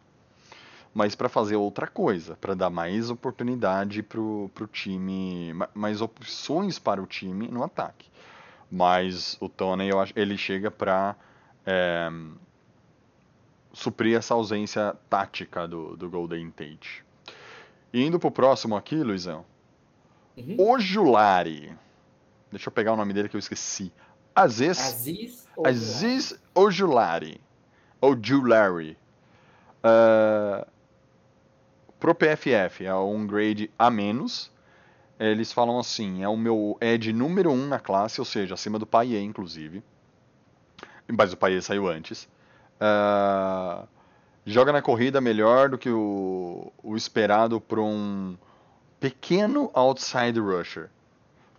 Mas para fazer outra coisa, para dar mais oportunidade pro, pro time, mais opções para o time no ataque. Mas o Tony, eu acho, ele chega para é, suprir essa ausência tática do, do Golden Tate. E indo pro próximo aqui, Luizão. Uhum. O Julari. Deixa eu pegar o nome dele que eu esqueci. Aziz. Aziz, Aziz Ojulari. Ojulari. Uh, pro PFF é um grade a menos. Eles falam assim, é o meu Ed número 1 um na classe, ou seja, acima do Paiê, inclusive. Mas o Paiê saiu antes. Uh, joga na corrida melhor do que o, o esperado para um pequeno outside rusher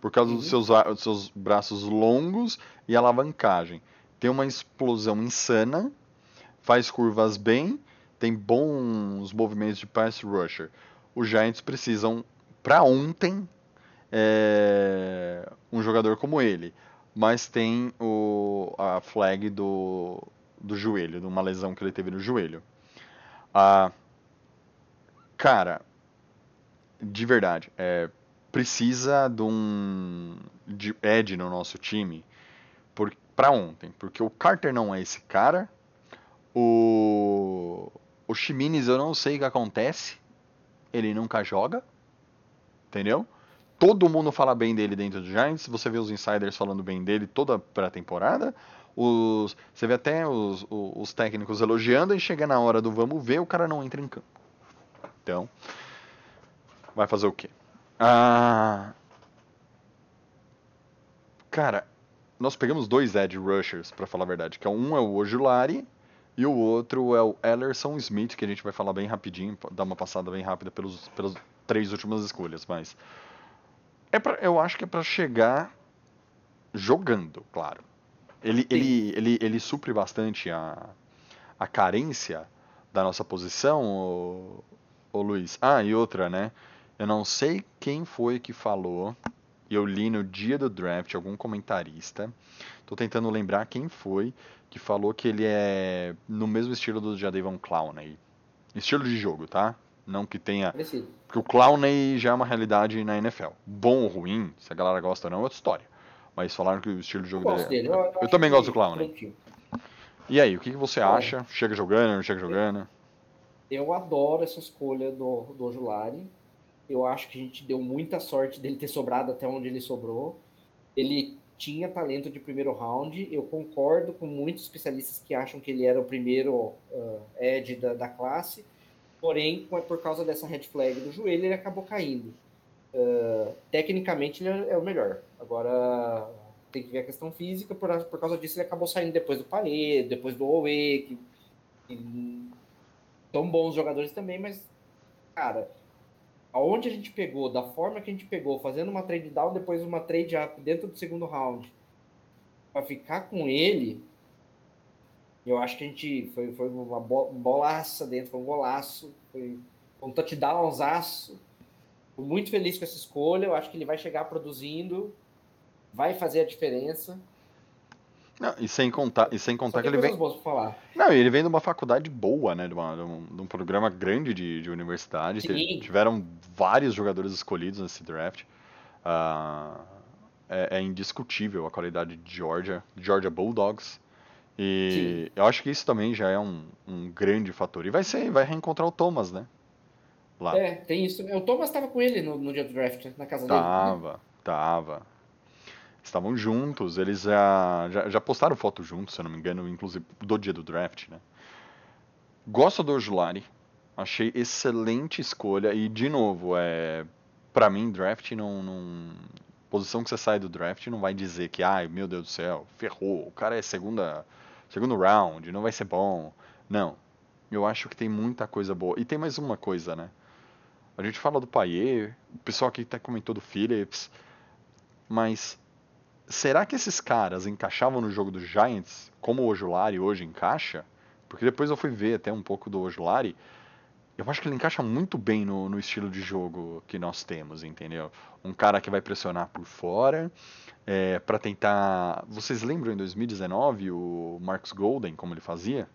por causa uhum. dos, seus, dos seus braços longos e alavancagem. Tem uma explosão insana, faz curvas bem, tem bons movimentos de pass rusher. Os Giants precisam, para ontem, é, um jogador como ele. Mas tem o, a flag do, do joelho, de uma lesão que ele teve no joelho. Ah, cara, de verdade, é, precisa de um de Ed no nosso time para ontem, porque o Carter não é esse cara. O o Chimines eu não sei o que acontece. Ele nunca joga. Entendeu? Todo mundo fala bem dele dentro do Giants. Você vê os insiders falando bem dele toda pré-temporada. Os, você vê até os, os, os técnicos elogiando e chega na hora do vamos ver, o cara não entra em campo. Então, vai fazer o quê? Ah, cara, nós pegamos dois edge rushers, para falar a verdade, que é um é o Ojulari e o outro é o Ellerson Smith, que a gente vai falar bem rapidinho, dar uma passada bem rápida pelos, pelas três últimas escolhas, mas é pra, eu acho que é para chegar jogando, claro. Ele, ele, ele, ele supre bastante a, a carência da nossa posição, o, o Luiz. Ah, e outra, né? Eu não sei quem foi que falou. Eu li no dia do draft algum comentarista. Tô tentando lembrar quem foi que falou que ele é no mesmo estilo do Jadavon Clowney. Estilo de jogo, tá? Não que tenha. Porque o Clowney já é uma realidade na NFL. Bom ou ruim, se a galera gosta ou não, é outra história. Mas falaram que o estilo de jogo eu dele. É... Eu, eu, eu também gosto do Clowney. E aí, o que, que você acha? Chega jogando, não chega jogando? Eu adoro essa escolha do, do Ojulari. Eu acho que a gente deu muita sorte dele ter sobrado até onde ele sobrou. Ele tinha talento de primeiro round. Eu concordo com muitos especialistas que acham que ele era o primeiro uh, edge da, da classe. Porém, por causa dessa red flag do joelho, ele acabou caindo. Uh, tecnicamente, ele é o melhor. Agora, tem que ver a questão física. Por, por causa disso, ele acabou saindo depois do Palê, depois do Owe, que, que são bons jogadores também, mas, cara, aonde a gente pegou, da forma que a gente pegou, fazendo uma trade down, depois uma trade up dentro do segundo round, para ficar com ele, eu acho que a gente foi, foi uma bolaça dentro, foi um golaço, foi um touchdownzaço. Estou muito feliz com essa escolha, eu acho que ele vai chegar produzindo, vai fazer a diferença. Não, e sem contar, e sem contar que ele vem. falar. Não, ele vem de uma faculdade boa, né? De, uma, de, um, de um, programa grande de, de universidade. Sim. Tiveram vários jogadores escolhidos nesse draft. Uh, é, é, indiscutível a qualidade de Georgia, Georgia Bulldogs. E Sim. eu acho que isso também já é um, um grande fator. E vai ser, vai reencontrar o Thomas, né? Lá. É, tem isso. O Thomas estava com ele no, no dia do draft, na casa tava, dele. Tava, tava estavam juntos, eles já, já, já, postaram foto juntos, se eu não me engano, inclusive do dia do draft, né? Gosto do Ojulari, achei excelente escolha e, de novo, é, para mim, draft não, não, Posição que você sai do draft não vai dizer que, ai, meu Deus do céu, ferrou, o cara é segunda, segundo round, não vai ser bom. Não, eu acho que tem muita coisa boa. E tem mais uma coisa, né? A gente fala do Paier, o pessoal aqui até comentou do Phillips, mas será que esses caras encaixavam no jogo dos Giants como o Ojulari hoje encaixa? Porque depois eu fui ver até um pouco do Ojulari. Eu acho que ele encaixa muito bem no, no estilo de jogo que nós temos, entendeu? Um cara que vai pressionar por fora, é, para tentar. Vocês lembram em 2019 o Marcus Golden, como ele fazia?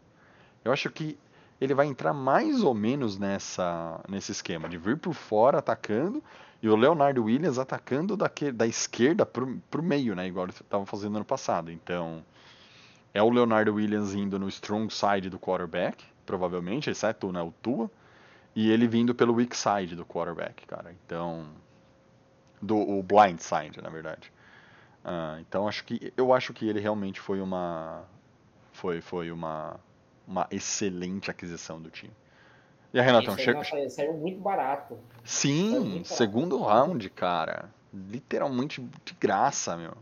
Eu acho que ele vai entrar mais ou menos nessa, nesse esquema, de vir por fora atacando e o Leonardo Williams atacando daquele, da esquerda para o meio, né? Igual ele estava fazendo ano passado. Então, é o Leonardo Williams indo no strong side do quarterback, provavelmente, exceto né, o Tua, e ele vindo pelo weak side do quarterback, cara. Então, do o blind side, na verdade. Uh, então, acho que eu acho que ele realmente foi uma foi foi uma uma excelente aquisição do time. E a Renatão chega. Saiu muito barato. Sim, muito segundo barato. round, cara. Literalmente de graça, meu.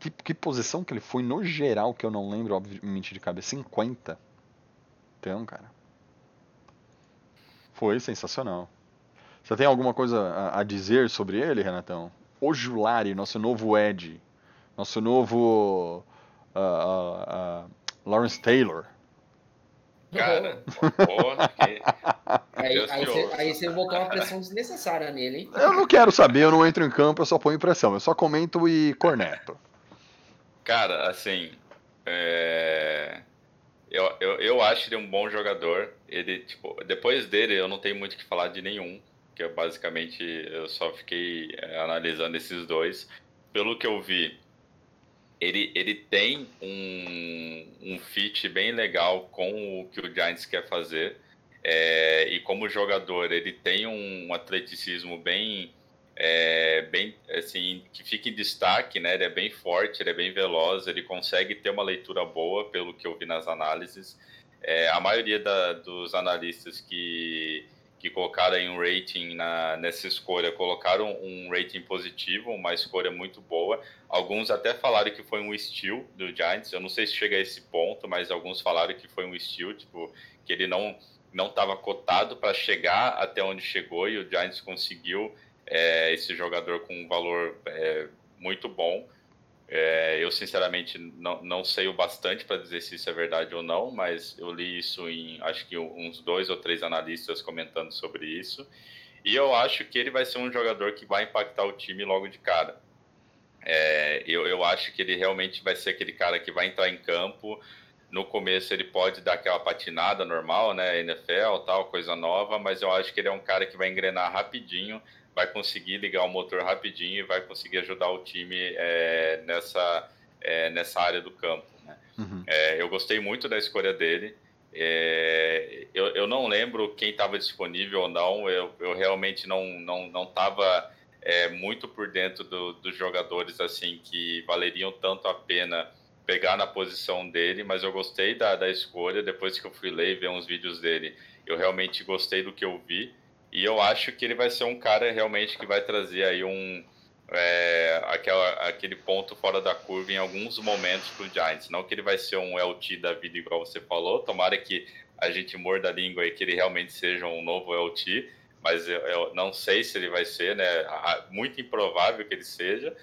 Que, que posição que ele foi no geral, que eu não lembro, obviamente, de cabeça. 50. Então, cara. Foi sensacional. Você tem alguma coisa a, a dizer sobre ele, Renatão? O Julari, nosso novo Ed. Nosso novo. Uh, uh, uh, Lawrence Taylor. Cara, porra, que... aí, aí, você, aí você botou uma pressão desnecessária nele, hein? Eu não quero saber, eu não entro em campo, eu só ponho pressão. Eu só comento e corneto. Cara, assim. É... Eu, eu, eu acho ele um bom jogador. Ele, tipo, depois dele eu não tenho muito o que falar de nenhum. Que eu basicamente eu só fiquei é, analisando esses dois. Pelo que eu vi, ele, ele tem um, um fit bem legal com o que o Giants quer fazer. É, e como jogador, ele tem um atleticismo bem, é, bem assim, que fica em destaque, né? Ele é bem forte, ele é bem veloz, ele consegue ter uma leitura boa, pelo que eu vi nas análises. É, a maioria da, dos analistas que que colocaram um rating na, nessa escolha, colocaram um rating positivo, uma escolha muito boa. Alguns até falaram que foi um steal do Giants. Eu não sei se chega a esse ponto, mas alguns falaram que foi um steal, tipo, que ele não não estava cotado para chegar até onde chegou e o Giants conseguiu é, esse jogador com um valor é, muito bom. É, eu, sinceramente, não, não sei o bastante para dizer se isso é verdade ou não, mas eu li isso em, acho que uns dois ou três analistas comentando sobre isso. E eu acho que ele vai ser um jogador que vai impactar o time logo de cara. É, eu, eu acho que ele realmente vai ser aquele cara que vai entrar em campo. No começo ele pode dar aquela patinada normal, né? NFL, tal, coisa nova, mas eu acho que ele é um cara que vai engrenar rapidinho vai conseguir ligar o motor rapidinho e vai conseguir ajudar o time é, nessa, é, nessa área do campo. Né? Uhum. É, eu gostei muito da escolha dele. É, eu, eu não lembro quem estava disponível ou não. Eu, eu realmente não não não estava é, muito por dentro do, dos jogadores assim que valeriam tanto a pena pegar na posição dele, mas eu gostei da, da escolha. Depois que eu fui ler e ver uns vídeos dele, eu realmente gostei do que eu vi. E eu acho que ele vai ser um cara realmente que vai trazer aí um é, aquela, aquele ponto fora da curva em alguns momentos para o Giants. Não que ele vai ser um LT da vida igual você falou. Tomara que a gente morda a língua e que ele realmente seja um novo LT. Mas eu, eu não sei se ele vai ser, né? Muito improvável que ele seja.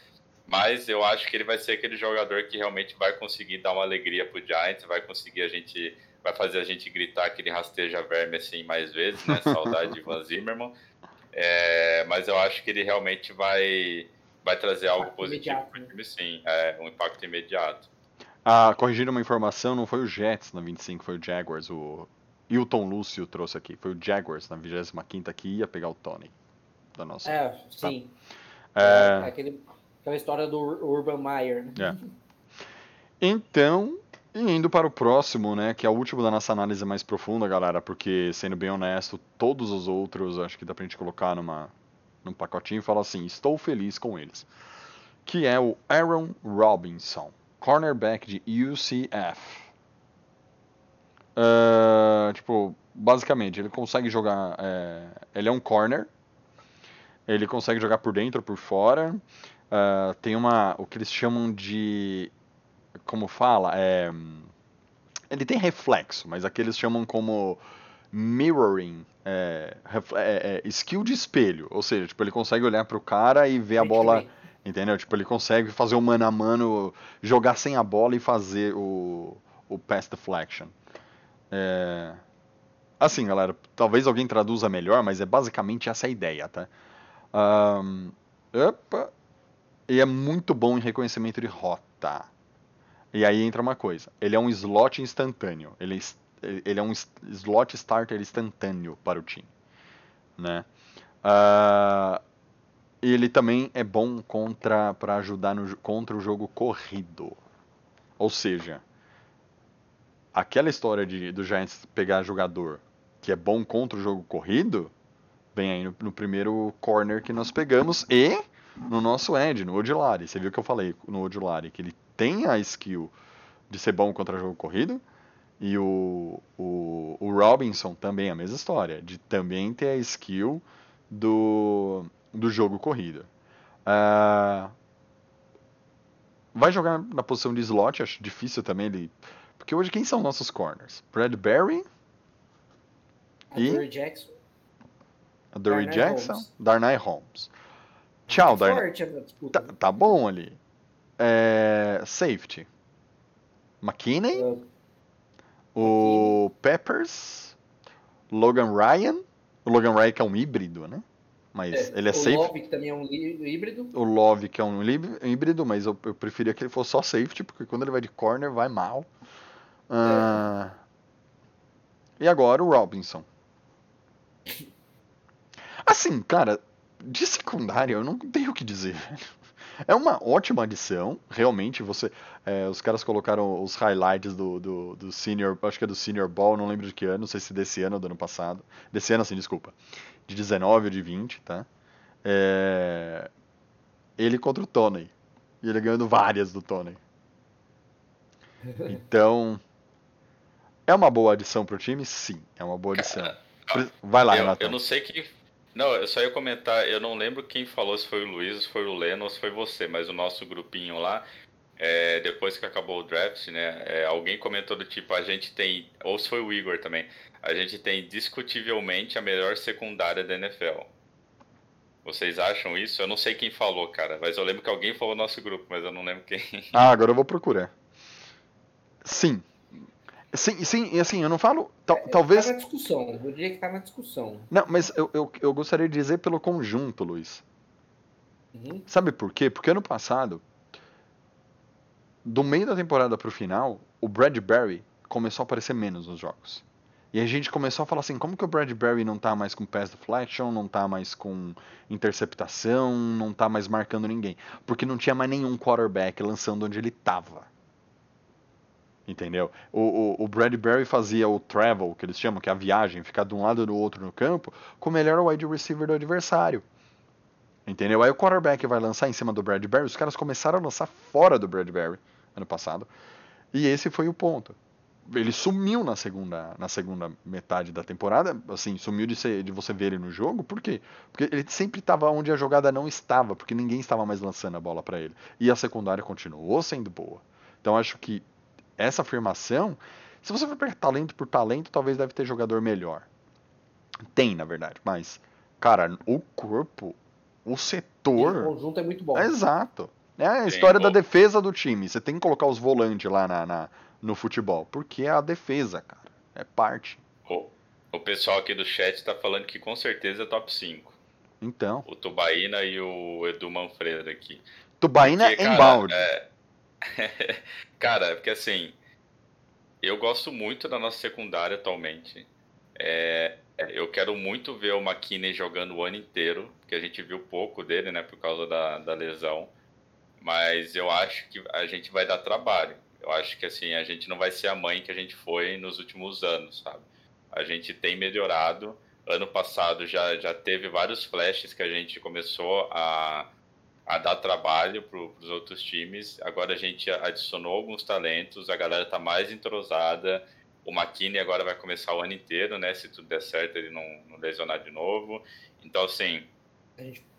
Mas eu acho que ele vai ser aquele jogador que realmente vai conseguir dar uma alegria para o Giants, vai conseguir a gente vai fazer a gente gritar que ele rasteja verme assim mais vezes, né? Saudade de Van Zimmerman. É, mas eu acho que ele realmente vai, vai trazer algo positivo para o né? time, sim. É, um impacto imediato. Ah, corrigindo uma informação, não foi o Jets na 25, foi o Jaguars. O Hilton Lúcio trouxe aqui. Foi o Jaguars na 25 que ia pegar o Tony. Da nossa. É, tá. sim. É... é aquele, aquela história do Urban Meyer. Né? É. Então, e indo para o próximo, né, que é o último da nossa análise mais profunda, galera, porque, sendo bem honesto, todos os outros acho que dá pra gente colocar numa, num pacotinho e falar assim, estou feliz com eles. Que é o Aaron Robinson, cornerback de UCF. Uh, ah, tipo, basicamente, ele consegue jogar. É, ele é um corner. Ele consegue jogar por dentro por fora. Uh, tem uma. o que eles chamam de como fala, é, ele tem reflexo, mas aqui eles chamam como mirroring, é, é, é, skill de espelho, ou seja, tipo, ele consegue olhar para o cara e ver a bola, entendeu? Tipo, ele consegue fazer o mano a mano, jogar sem a bola e fazer o, o pass deflection. É, Assim, galera, talvez alguém traduza melhor, mas é basicamente essa a ideia, tá? Um, e é muito bom em reconhecimento de rota. E aí entra uma coisa: ele é um slot instantâneo. Ele, ele é um slot starter instantâneo para o time. Né? Uh, ele também é bom contra para ajudar no, contra o jogo corrido. Ou seja, aquela história de, do Giants pegar jogador que é bom contra o jogo corrido, bem aí no, no primeiro corner que nós pegamos e no nosso Ed, no Odilari. Você viu que eu falei no Odilari, que ele tem a skill de ser bom contra o jogo corrido. E o, o, o Robinson também a mesma história, de também ter a skill do, do jogo corrida. Uh, vai jogar na posição de slot, acho difícil também ele. Porque hoje quem são nossos corners? Bradbury e. Jackson. Dory Jackson. Darnay Holmes. Tchau, Darnay. Tá, tá, bom ali. É, safety. McKinney. Uh, o Peppers. Logan Ryan. O Logan Ryan que é um híbrido, né? Mas é, ele é o safe. O Love que também é um híbrido. O Love que é um híbrido, mas eu, eu, preferia que ele fosse só safety, porque quando ele vai de corner vai mal. É. E agora o Robinson. Assim, cara, de secundária eu não tenho o que dizer, É uma ótima adição, realmente. Você, é, os caras colocaram os highlights do, do, do, Senior, acho que é do Senior Ball, não lembro de que ano, não sei se desse ano ou do ano passado. Desse ano, assim, desculpa. De 19 ou de 20, tá? É, ele contra o Tony. E ele ganhando várias do Tony. Então, é uma boa adição pro time? Sim, é uma boa adição. Vai lá, eu, Renato. Eu não sei que não, eu só ia comentar, eu não lembro quem falou, se foi o Luiz, se foi o Leno ou se foi você, mas o nosso grupinho lá, é, depois que acabou o draft, né, é, alguém comentou do tipo, a gente tem, ou se foi o Igor também, a gente tem discutivelmente a melhor secundária da NFL. Vocês acham isso? Eu não sei quem falou, cara, mas eu lembro que alguém falou no nosso grupo, mas eu não lembro quem. Ah, agora eu vou procurar. Sim, Sim, sim, e assim, eu não falo. Tal, é, talvez. Tá na discussão, eu diria que tá na discussão. Não, mas eu, eu, eu gostaria de dizer pelo conjunto, Luiz. Uhum. Sabe por quê? Porque ano passado, do meio da temporada pro final, o Bradbury começou a aparecer menos nos jogos. E a gente começou a falar assim, como que o Bradbury não tá mais com pass deflection, não tá mais com interceptação, não tá mais marcando ninguém? Porque não tinha mais nenhum quarterback lançando onde ele tava. Entendeu? O, o, o Bradbury fazia o travel, que eles chamam, que é a viagem, ficar de um lado ou do outro no campo, com o melhor wide receiver do adversário. Entendeu? Aí o quarterback vai lançar em cima do Bradbury, os caras começaram a lançar fora do Bradbury ano passado. E esse foi o ponto. Ele sumiu na segunda, na segunda metade da temporada, assim, sumiu de, ser, de você ver ele no jogo, por quê? Porque ele sempre estava onde a jogada não estava, porque ninguém estava mais lançando a bola para ele. E a secundária continuou sendo boa. Então acho que essa afirmação, se você for pegar talento por talento, talvez deve ter jogador melhor. Tem, na verdade, mas, cara, o corpo, o setor. o conjunto é muito bom. É exato. É a história da defesa do time. Você tem que colocar os volantes lá na, na, no futebol. Porque é a defesa, cara. É parte. O, o pessoal aqui do chat tá falando que com certeza é top 5. Então. O Tubaína e o Edu Manfredo aqui. Tubaína é embalde. É, Cara, porque assim, eu gosto muito da nossa secundária atualmente. É, eu quero muito ver o McKinney jogando o ano inteiro, porque a gente viu pouco dele, né, por causa da, da lesão. Mas eu acho que a gente vai dar trabalho. Eu acho que assim, a gente não vai ser a mãe que a gente foi nos últimos anos, sabe? A gente tem melhorado. Ano passado já, já teve vários flashes que a gente começou a, a dar trabalho para os outros times. Agora a gente adicionou alguns talentos, a galera está mais entrosada. O McKinney agora vai começar o ano inteiro, né? Se tudo der certo, ele não, não lesionar de novo. Então, assim,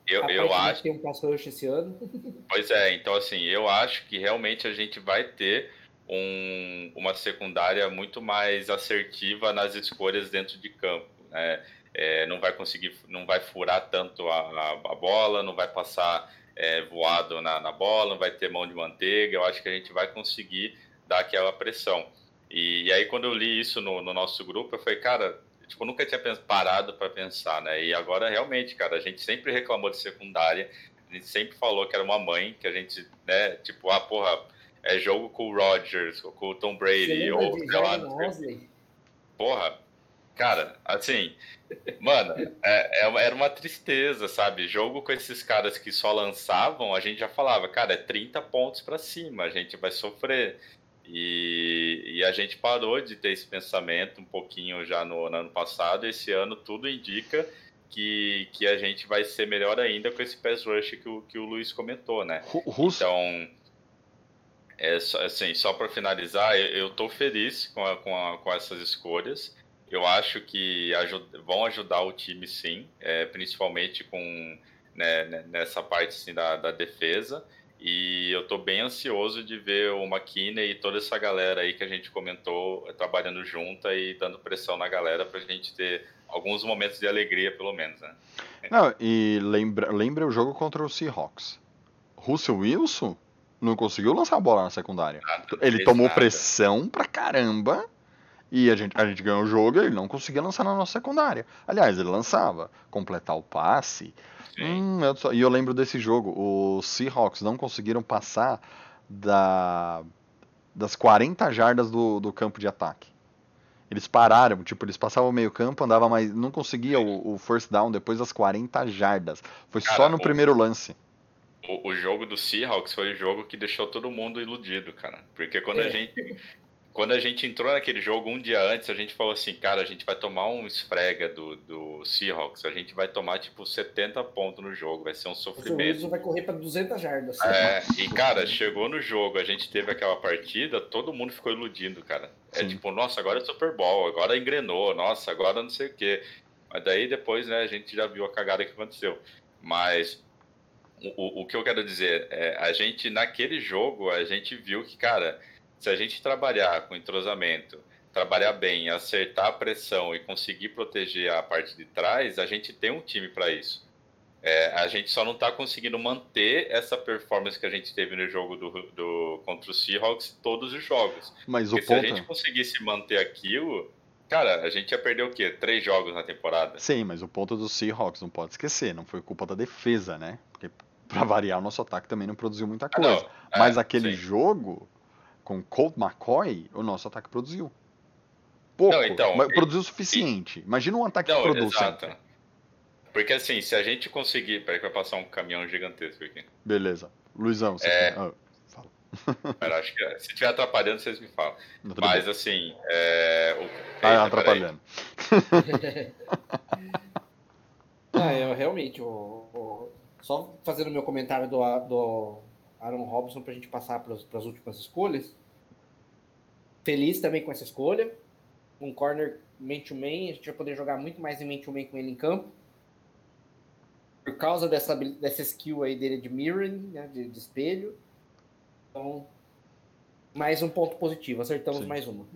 eu, eu acho. tem um pass rush esse ano. Pois é, então, assim, eu acho que realmente a gente vai ter um, uma secundária muito mais assertiva nas escolhas dentro de campo, né? É, não vai conseguir, não vai furar tanto a, a, a bola, não vai passar é, voado na, na bola, não vai ter mão de manteiga. Eu acho que a gente vai conseguir dar aquela pressão. E, e aí, quando eu li isso no, no, nosso grupo, eu falei, cara, tipo, nunca tinha parado para pensar, né? E agora realmente, cara, a gente sempre reclamou de secundária, a gente sempre falou que era uma mãe, que a gente, né, tipo, ah, porra, é jogo com o Rodgers, com o Tom Brady, ou sei lá. Porra, cara, assim, mano, é, é, era uma tristeza, sabe? Jogo com esses caras que só lançavam, a gente já falava, cara, é 30 pontos para cima, a gente vai sofrer. E, e, a gente parou de ter esse pensamento um pouquinho já no, no ano passado. Esse ano tudo indica que, que a gente vai ser melhor ainda com esse pass rush que o, que o Luiz comentou, né? Russo. Então, é, assim, só para finalizar, eu estou feliz com, a, com, a, com essas escolhas. Eu acho que vão ajudar o time, sim, é, principalmente com né, né, nessa parte assim, da, da defesa. E eu estou bem ansioso de ver o McKinney e toda essa galera aí que a gente comentou trabalhando junta e dando pressão na galera para a gente ter alguns momentos de alegria, pelo menos, né? Não, e lembra, lembra o jogo contra o Seahawks. Russell Wilson não conseguiu lançar a bola na secundária. Nada, ele tomou nada. pressão pra caramba e a gente, a gente ganhou o jogo e ele não conseguia lançar na nossa secundária. Aliás, ele lançava, completar o passe. Hum, eu só, e eu lembro desse jogo, os Seahawks não conseguiram passar da, das 40 jardas do, do campo de ataque. Eles pararam, tipo, eles passavam o meio campo, andava mais. Não conseguia o, o first down depois das 40 jardas. Foi Cara, só no o, primeiro lance. O, o, jogo do Seahawks foi o jogo que deixou todo mundo iludido, cara. Porque quando é. a gente. Quando a gente entrou naquele jogo um dia antes, a gente falou assim, cara, a gente vai tomar um esfrega do, do Seahawks, a gente vai tomar tipo 70 pontos no jogo, vai ser um sofrimento. O vai correr para 200 jardas. É, e cara, chegou no jogo, a gente teve aquela partida, todo mundo ficou iludindo, cara. É Sim. tipo, nossa, agora é Super Bowl, agora engrenou, nossa, agora não sei o quê. Mas daí depois, né, a gente já viu a cagada que aconteceu. Mas o, o que eu quero dizer é, a gente naquele jogo, a gente viu que, cara se a gente trabalhar com entrosamento, trabalhar bem, acertar a pressão e conseguir proteger a parte de trás, a gente tem um time para isso. É, a gente só não está conseguindo manter essa performance que a gente teve no jogo do, do contra o Seahawks todos os jogos. Mas Porque o se ponto... a gente conseguisse manter aquilo, cara, a gente ia perder o quê? Três jogos na temporada. Sim, mas o ponto do Seahawks não pode esquecer, não foi culpa da defesa, né? Porque para variar, o nosso ataque também não produziu muita coisa. Ah, mas é, aquele sim. jogo com Colt McCoy, o nosso ataque produziu. Pouco, não, então, mas produziu o suficiente. Imagina um ataque não, que produz exato. Sempre. Porque assim, se a gente conseguir. Peraí que vai passar um caminhão gigantesco aqui. Beleza. Luizão, você é... ah, fala. Pera, acho que se estiver atrapalhando, vocês me falam. Não, Mas bem. assim. É... O... Ah, atrapalhando. ah, eu realmente. O, o... Só fazendo meu comentário do, do Aaron Robson para a gente passar para as últimas escolhas. Feliz também com essa escolha. Um corner man-to-man, a gente vai poder jogar muito mais em man-to-man com ele em campo. Por causa dessa, dessa skill aí dele de mirroring, né, de, de espelho. Então, mais um ponto positivo. Acertamos Sim. mais uma.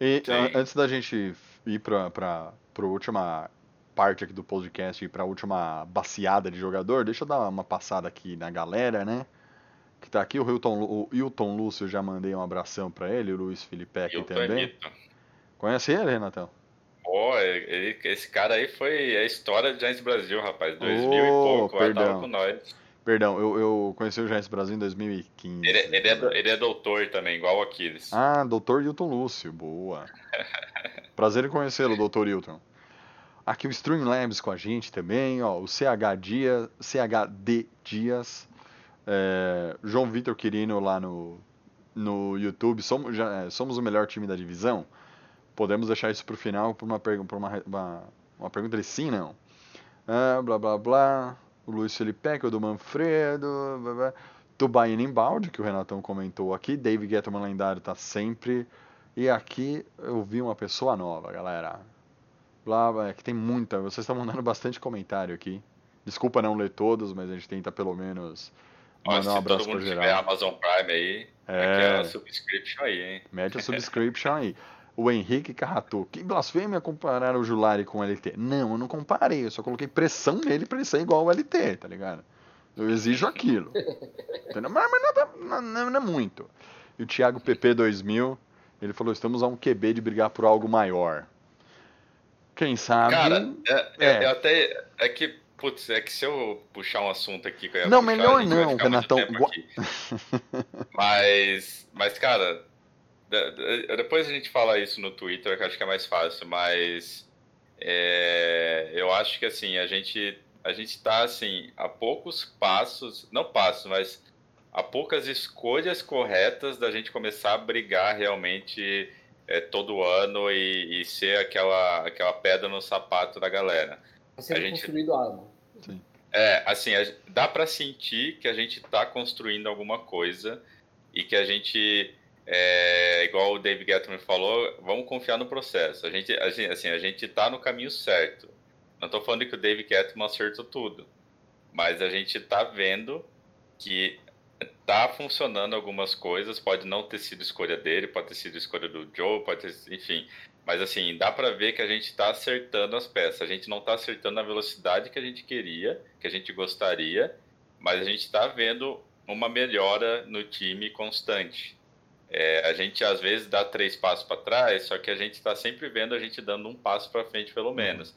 E antes da gente ir para a última parte aqui do podcast e para a última baciada de jogador, deixa eu dar uma passada aqui na galera, né? Que tá aqui, o Hilton, o Hilton Lúcio, já mandei um abração para ele, o Luiz Felipe aqui Hilton também. É Conhece ele, Renatão? Pô, ele, esse cara aí foi a história do Giants Brasil, rapaz. 2000 oh, e pouco, perdão. tava com nós. Perdão, eu, eu conheci o Giants Brasil em 2015. Ele, ele, é, ele é doutor também, igual o Aquiles. Ah, doutor Hilton Lúcio, boa. Prazer em conhecê-lo, doutor Hilton. Aqui o Streamlabs com a gente também, ó, o CH Dias, CHD Dias, é, João Vitor Quirino lá no, no YouTube, somos, já, é, somos o melhor time da divisão? Podemos deixar isso para o final por uma, por uma, uma, uma pergunta de sim, não. Ah, blá blá blá. O Luiz Felipe, que é do Manfredo. Blá, blá. Tubaína Embalde, que o Renatão comentou aqui. Dave Gettman lendário tá sempre. E aqui eu vi uma pessoa nova, galera. Blá, blá, é que tem muita. Vocês estão mandando bastante comentário aqui. Desculpa não ler todos, mas a gente tenta pelo menos Mandar um abraço todo mundo tiver geral. Amazon Prime aí, é... a subscription aí, hein? Mete a subscription aí. O Henrique Carratu, que blasfêmia comparar o Julari com o LT. Não, eu não comparei, eu só coloquei pressão nele pra ele ser igual ao LT, tá ligado? Eu exijo aquilo. Mas, mas não, não, não, é muito. E o Thiago PP 2000, ele falou: estamos a um QB de brigar por algo maior. Quem sabe. Cara, é, É. é- eu até. É que, putz, é que se eu puxar um assunto aqui que Não, puxar, melhor não, Renatão. Mas, mas, cara, de- de- depois a gente fala isso no Twitter, que eu acho que é mais fácil, mas é, eu acho que assim, a gente a gente tá assim, a poucos passos, não passos, mas a poucas escolhas corretas da gente começar a brigar realmente é, todo ano e, e ser aquela, aquela pedra no sapato da galera. Tá sendo A gente- construído algo. É, assim, dá pra sentir que a gente tá construindo alguma coisa e que a gente, é, igual o Dave Gettman falou, vamos confiar no processo. A gente, assim, a gente tá no caminho certo. Não tô falando que o Dave Gettman acertou tudo, mas a gente tá vendo que tá funcionando algumas coisas, pode não ter sido escolha dele, pode ter sido escolha do Joe, pode ter, enfim, mas assim, dá pra ver que a gente tá acertando as peças. A gente não tá acertando na velocidade que a gente queria, que a gente gostaria, mas a gente tá vendo uma melhora no time constante. É, a gente às vezes dá três passos para trás, só que a gente está sempre vendo a gente dando um passo para frente pelo menos.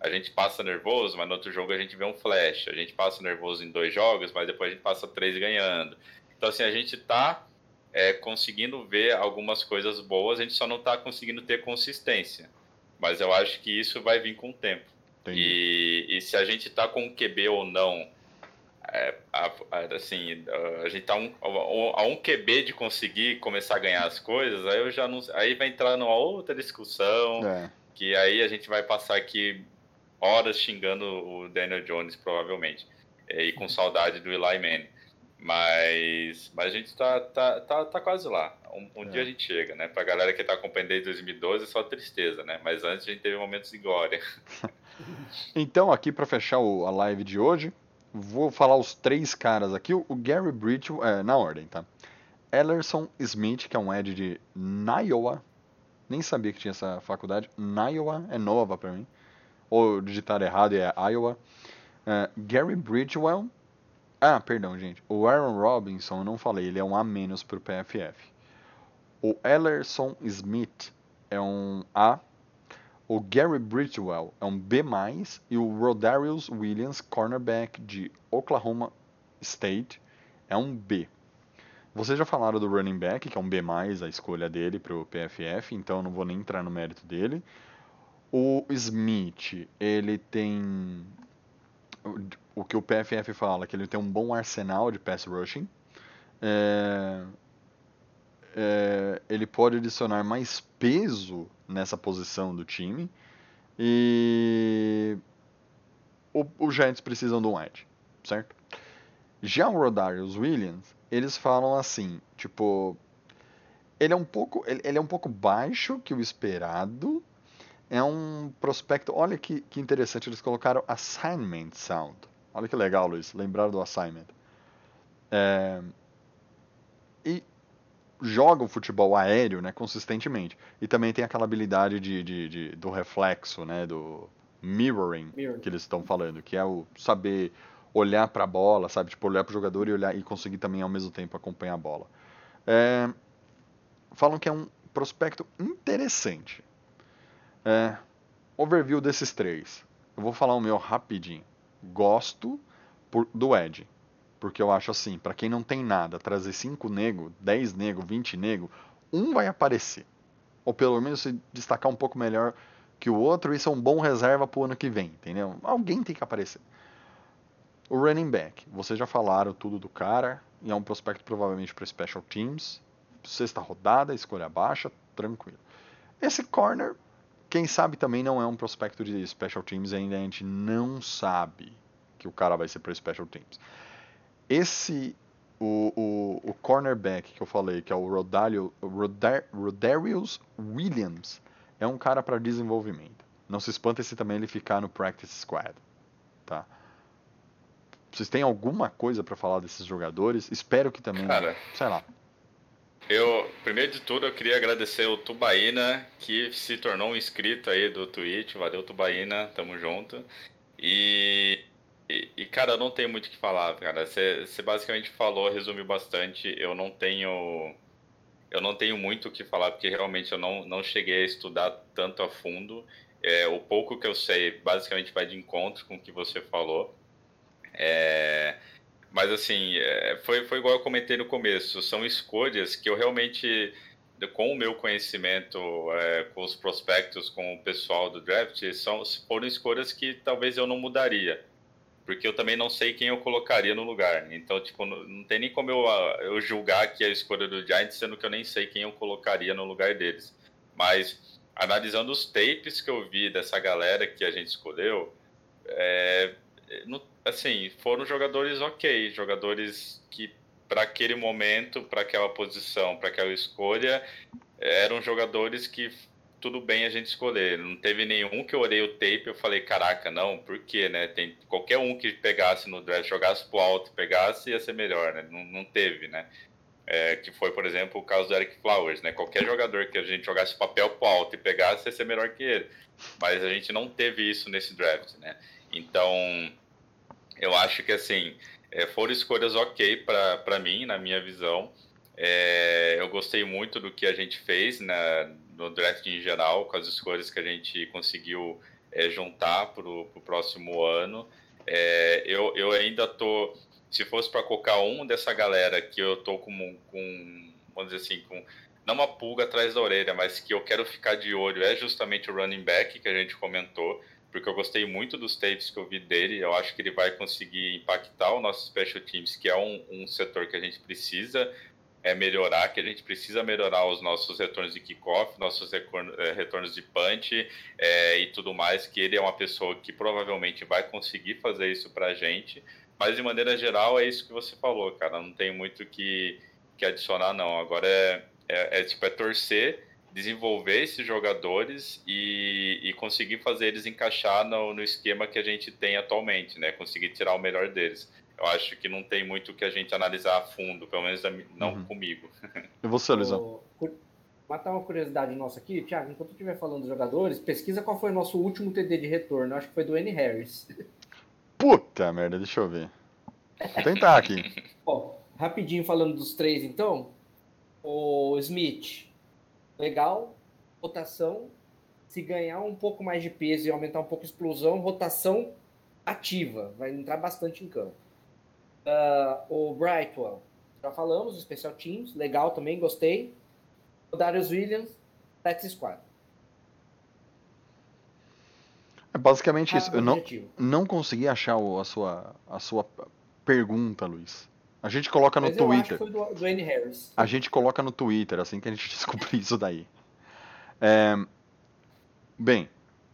A gente passa nervoso, mas no outro jogo a gente vê um flash. A gente passa nervoso em dois jogos, mas depois a gente passa três ganhando. Então assim a gente está é, conseguindo ver algumas coisas boas, a gente só não está conseguindo ter consistência. Mas eu acho que isso vai vir com o tempo. E, e se a gente tá com QB ou não, é, assim, a gente tá um, a um QB de conseguir começar a ganhar as coisas, aí eu já não, aí vai entrar numa outra discussão, É. que aí a gente vai passar aqui horas xingando o Daniel Jones, provavelmente, e com saudade do Eli Manning. Mas, mas a gente tá, tá, tá, tá quase lá. Um, um É. dia a gente chega, né? Pra galera que tá acompanhando desde 2012 é só tristeza, né? Mas antes a gente teve momentos de glória. Então, aqui pra fechar o- a live de hoje, vou falar os três caras aqui. O o Gary Bridgewell, é, na ordem, tá? Ellerson Smith, que é um Ed de Iowa. Nem sabia que tinha essa faculdade. Iowa é nova pra mim. Ou digitar errado é Iowa. É, Gary Bridgewell. Ah, perdão, gente. O Aaron Robinson, eu não falei, ele é um A menos pro PFF. O Ellerson Smith é um A o Gary Bridgewell é um B+, e o Rodarius Williams, cornerback de Oklahoma State, é um B. Vocês já falaram do running back, que é um B+, a escolha dele para o PFF, então não vou nem entrar no mérito dele. O Smith, ele tem o- que o PFF fala, que ele tem um bom arsenal de pass rushing. É, é, ele pode adicionar mais peso nessa posição do time. E os Giants precisam de um edge, certo? Já o Rodarius Williams, eles falam assim, tipo, ele é um pouco, ele, ele é um pouco baixo que o esperado. É um prospecto. Olha que, que interessante, eles colocaram assignment sound. Olha que legal, Luiz. Lembraram do assignment. É, e joga o futebol aéreo, né, consistentemente. E também tem aquela habilidade de, de, de- do reflexo, né, do mirroring Mirroring. que eles estão falando, que é o saber olhar para a bola, sabe, tipo olhar para o jogador e olhar e conseguir também ao mesmo tempo acompanhar a bola. É, falam que é um prospecto interessante. É, overview desses três. Eu vou falar o meu rapidinho. Gosto por- do Ed. Porque eu acho assim, pra quem não tem nada, trazer 5 nego, 10 nego, 20 nego, um vai aparecer. Ou pelo menos se destacar um pouco melhor que o outro, isso é um bom reserva pro ano que vem, entendeu? Alguém tem que aparecer. O running back, vocês já falaram tudo do cara, e é um prospecto provavelmente para special teams. Sexta rodada, escolha baixa, tranquilo. Esse corner, quem sabe também não é um prospecto de special teams, ainda a gente não sabe que o cara vai ser para special teams. Esse, o, o, o cornerback que eu falei, que é o Rodario, Rodar, Rodarius Williams, é um cara para desenvolvimento. Não se espanta se também ele ficar no practice squad, tá? Vocês têm alguma coisa para falar desses jogadores? Espero que também, Cara. sei lá. Eu, primeiro de tudo, eu queria agradecer o Tubaína, que se tornou um inscrito aí do Twitch. Valeu, Tubaína, tamo junto. E, e, e, cara, eu não tenho muito o que falar, cara. Você basicamente falou, resumiu bastante. Eu não tenho. Eu não tenho muito o que falar, porque realmente eu não, não cheguei a estudar tanto a fundo. É, o pouco que eu sei, basicamente, vai de encontro com o que você falou. É, mas, assim, é, foi, foi igual eu comentei no começo. São escolhas que eu realmente, com o meu conhecimento, é, com os prospectos, com o pessoal do draft, são, foram escolhas que talvez eu não mudaria porque eu também não sei quem eu colocaria no lugar. Então, tipo, não, não tem nem como eu, eu julgar que é a escolha do Giants, sendo que eu nem sei quem eu colocaria no lugar deles. Mas, analisando os tapes que eu vi dessa galera que a gente escolheu, é, assim, foram jogadores ok, jogadores que, para aquele momento, para aquela posição, para aquela escolha, eram jogadores que tudo bem a gente escolher. Não teve nenhum que eu olhei o tape eu falei, caraca, não, por quê, né? Tem qualquer um que pegasse no draft, jogasse pro alto, pegasse, ia ser melhor, né? Não, não teve, né? É, que foi, por exemplo, o caso do Eric Flowers, né? Qualquer jogador que a gente jogasse papel pro alto e pegasse, ia ser melhor que ele. Mas a gente não teve isso nesse draft, né? Então, eu acho que, assim, é, foram escolhas ok para mim, na minha visão. É, eu gostei muito do que a gente fez na, no draft em geral, com as escolhas que a gente conseguiu é, juntar para o próximo ano. É, eu, eu ainda tô, se fosse para colocar um dessa galera que eu tô com, com, vamos dizer assim, com não uma pulga atrás da orelha, mas que eu quero ficar de olho é justamente o running back que a gente comentou, porque eu gostei muito dos tapes que eu vi dele. Eu acho que ele vai conseguir impactar o nosso special teams, que é um, um setor que a gente precisa é melhorar, que a gente precisa melhorar os nossos retornos de kickoff, nossos eh, retornos de punch é, e tudo mais, que ele é uma pessoa que provavelmente vai conseguir fazer isso para a gente, mas de maneira geral é isso que você falou, cara, não tem muito que, que adicionar não, agora é, é, é tipo, é torcer, desenvolver esses jogadores e, e conseguir fazer eles encaixar no, no esquema que a gente tem atualmente, né, conseguir tirar o melhor deles eu acho que não tem muito que a gente analisar a fundo, pelo menos não uhum. comigo. E você, Luizão? Matar uma curiosidade nossa aqui, Thiago, enquanto eu estiver falando dos jogadores, pesquisa qual foi o nosso último TD de retorno. Eu acho que foi do N. Harris. Puta merda, deixa eu ver. Vou tentar aqui. Ó, rapidinho falando dos três, então. O Smith, legal, rotação. Se ganhar um pouco mais de peso e aumentar um pouco a explosão, rotação ativa, vai entrar bastante em campo. Uh, o Brightwell, já falamos, o Special Teams, legal também, gostei. O Darius Williams, Taxi Squad. É basicamente ah, isso. Eu não, não consegui achar a sua, a sua pergunta, Luiz. A gente coloca no Mas Twitter. foi do, do N. Harris. A gente coloca no Twitter, assim que a gente descobrir isso daí. É, bem,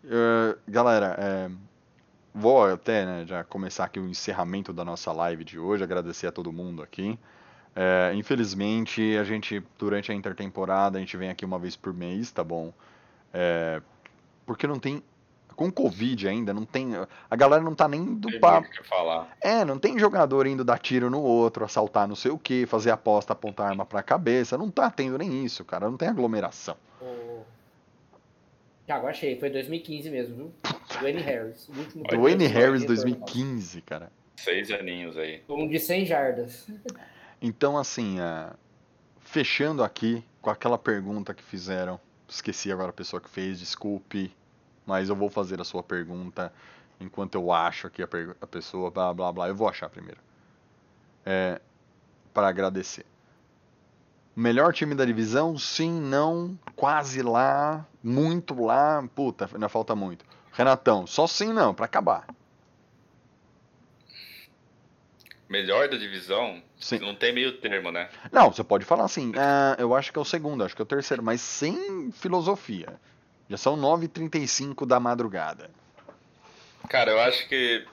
uh, galera, é, Vou até né, já começar aqui o encerramento da nossa live de hoje, agradecer a todo mundo aqui. É, infelizmente, a gente, durante a intertemporada, a gente vem aqui uma vez por mês, tá bom? É, porque não tem. Com Covid ainda, não tem. A galera não tá nem do papo. É, não tem jogador indo dar tiro no outro, assaltar não sei o que, fazer aposta, apontar arma pra cabeça. Não tá tendo nem isso, cara. Não tem aglomeração. Thiago, achei. Foi 2015 mesmo, viu? Dwayne Harris. O último Dwayne Harris 2015, cara. Seis aninhos aí. Um de 100 jardas. Então, assim, uh, fechando aqui com aquela pergunta que fizeram. Esqueci agora a pessoa que fez, desculpe. Mas eu vou fazer a sua pergunta enquanto eu acho aqui a, a pessoa, blá blá blá. Eu vou achar primeiro. É, para agradecer. Melhor time da divisão? Sim, não, quase lá, muito lá. Puta, ainda falta muito. Renatão, só sim não, para acabar. Melhor da divisão? Sim. Não tem meio termo, né? Não, você pode falar assim, uh, eu acho que é o segundo, acho que é o terceiro, mas sem filosofia. Já são 9h35 da madrugada. Cara, eu acho que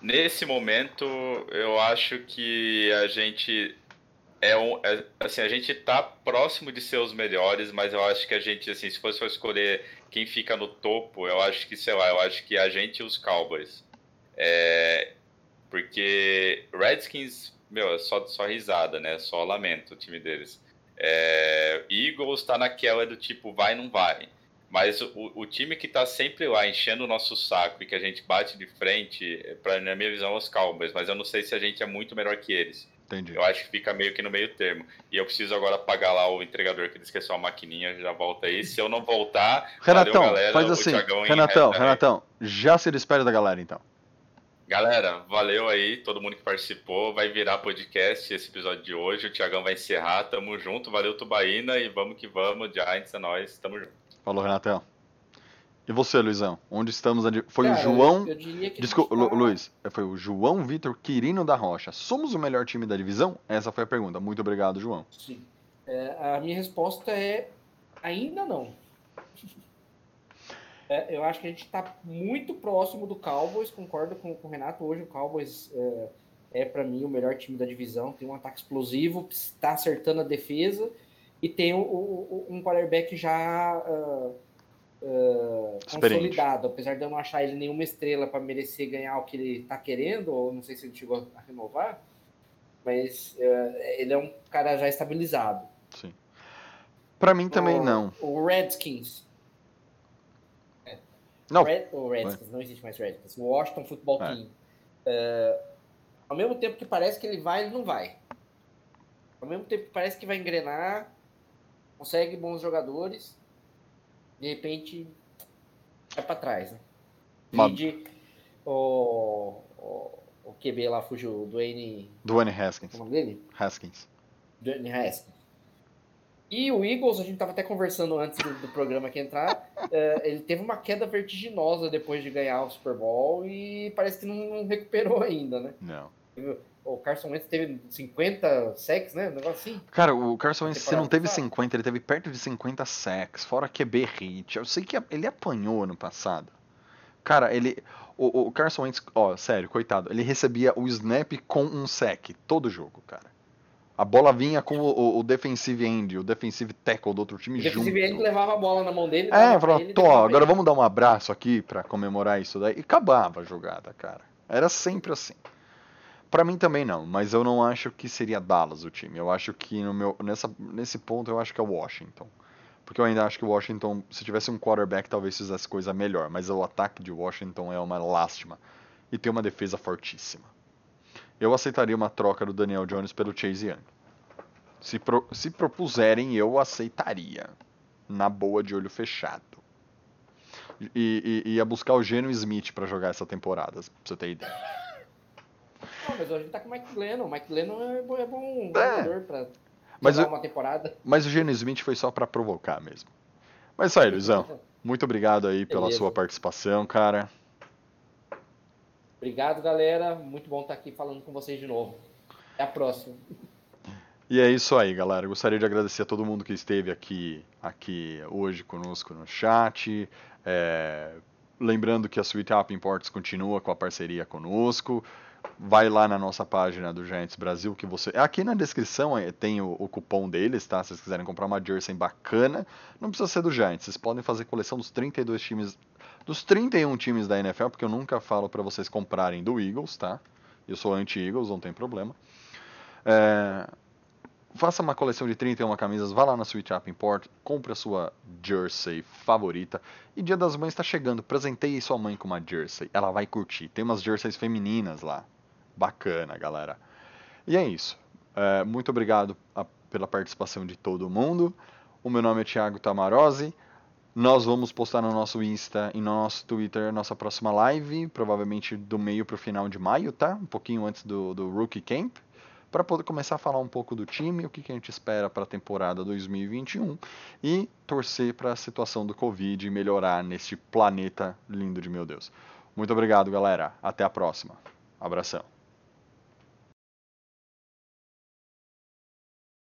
nesse momento eu acho que a gente é um, é, assim, a gente tá próximo de ser os melhores, mas eu acho que a gente, assim, se fosse escolher quem fica no topo, eu acho que, sei lá, eu acho que a gente e os Cowboys. É, porque Redskins, meu, é só, só risada, né? Só lamento o time deles. É, Eagles tá naquela do tipo, vai, não vai. Mas o, o, time que tá sempre lá enchendo o nosso saco e que a gente bate de frente, pra, na minha visão, é os Cowboys. Mas eu não sei se a gente é muito melhor que eles. Entendi. Eu acho que fica meio que no meio termo. E eu preciso agora pagar lá o entregador que esqueceu a maquininha, já volta aí. Se eu não voltar, Renatão, valeu, galera. faz assim. Renatão. Renatão, já se despede da galera então. Galera, valeu aí, todo mundo que participou. Vai virar podcast esse episódio de hoje. O Thiagão vai encerrar. Tamo junto. Valeu, Tubaína. E vamos que vamos. Giants é nóis. Tamo junto. Falou, Renatão. E você, Luizão? Onde estamos? Foi o Cara, João. eu- eu diria que a Desculpa, tá- Lu- Luiz. Foi o João Vitor Quirino da Rocha. Somos o melhor time da divisão? Essa foi a pergunta. Muito obrigado, João. Sim. É, a minha resposta é ainda não. É, eu acho que a gente está muito próximo do Cowboys, concordo com, com o Renato. Hoje o Cowboys é, é para mim o melhor time da divisão. Tem um ataque explosivo, está acertando a defesa e tem o- o- um quarterback já ah, Experiente. consolidado. Apesar de eu não achar ele nenhuma estrela para merecer ganhar o que ele está querendo, ou não sei se ele chegou a renovar, mas eh, ele é um cara já estabilizado. Sim. Pra mim também O- não. O Redskins. Não. Red, o Redskins, não existe mais Redskins. O Washington Football É. Team. É, ao mesmo tempo que parece que ele vai, ele não vai. Ao mesmo tempo que parece que vai engrenar, consegue bons jogadores, de repente vai pra trás. Né? Vide o, o, o QB lá fugiu, o Dwayne. Dwayne Como é Haskins. o nome dele? Haskins. Dwayne Haskins. E o Eagles, a gente tava até conversando antes do, do programa aqui entrar, eh, ele teve uma queda vertiginosa depois de ganhar o Super Bowl e parece que não, recuperou ainda, né? Não. O Carson Wentz teve 50 sacks, né? Um negócio assim. Cara, o Carson Wentz, se não teve passada. 50, ele teve perto de 50 sacks, fora QB hit. Eu sei que ele apanhou ano passado. Cara, ele. O, o Carson Wentz, ó, sério, coitado, ele recebia o snap com um sack todo jogo, cara. A bola vinha com o, o, o defensive end, o defensive tackle do outro time O junto. defensive end levava a bola na mão dele. É, ele, tô, agora ele. vamos dar um abraço aqui pra comemorar isso daí. E acabava a jogada, cara. Era sempre assim. Pra mim também não, mas eu não acho que seria Dallas o time. Eu acho que no meu, nessa, nesse ponto eu acho que é o Washington. Porque eu ainda acho que o Washington, se tivesse um quarterback, talvez fizesse coisa melhor. Mas o ataque de Washington é uma lástima. E tem uma defesa fortíssima. Eu aceitaria uma troca do Daniel Jones pelo Chase Young. Se, pro- se propuserem, eu aceitaria. Na boa, de olho fechado. E, e- ia buscar o Geno Smith pra jogar essa temporada, pra você ter ideia. Não, mas hoje a gente tá com o Mike Glennon. O Mike Glennon é bom, é bom É. jogador pra Mas jogar eu- uma temporada. Mas o Geno Smith foi só pra provocar mesmo. Mas isso aí, Luizão. Muito obrigado aí pela Beleza. sua participação, cara. Obrigado, galera. Muito bom estar aqui falando com vocês de novo. Até a próxima. E é isso aí, galera. Gostaria de agradecer a todo mundo que esteve aqui, aqui hoje conosco no chat. É, Lembrando que a Sweet App Imports continua com a parceria conosco. Vai lá na nossa página do Giants Brasil que você. Aqui na descrição tem o, o cupom deles, tá? Se vocês quiserem comprar uma jersey bacana, não precisa ser do Giants. Vocês podem fazer coleção dos 32 times, dos 31 times da NFL, porque eu nunca falo para vocês comprarem do Eagles, tá? Eu sou anti-Eagles, não tem problema. É, faça uma coleção de 31 camisas, vá lá na Sweet App Import, compre a sua jersey favorita. E Dia das Mães está chegando, presenteie sua mãe com uma jersey, ela vai curtir. Tem umas jerseys femininas lá, bacana, galera. E é isso. É, muito obrigado a- pela participação de todo mundo. O meu nome é Thiago Tamarose. Nós vamos postar no nosso Insta e no nosso Twitter nossa próxima live, provavelmente do meio para o final de maio, tá? Um pouquinho antes do, do Rookie Camp para poder começar a falar um pouco do time, o que, que a gente espera para a temporada 2021 e torcer para a situação do Covid melhorar neste planeta lindo de meu Deus. Muito obrigado, galera. Até a próxima. Abração.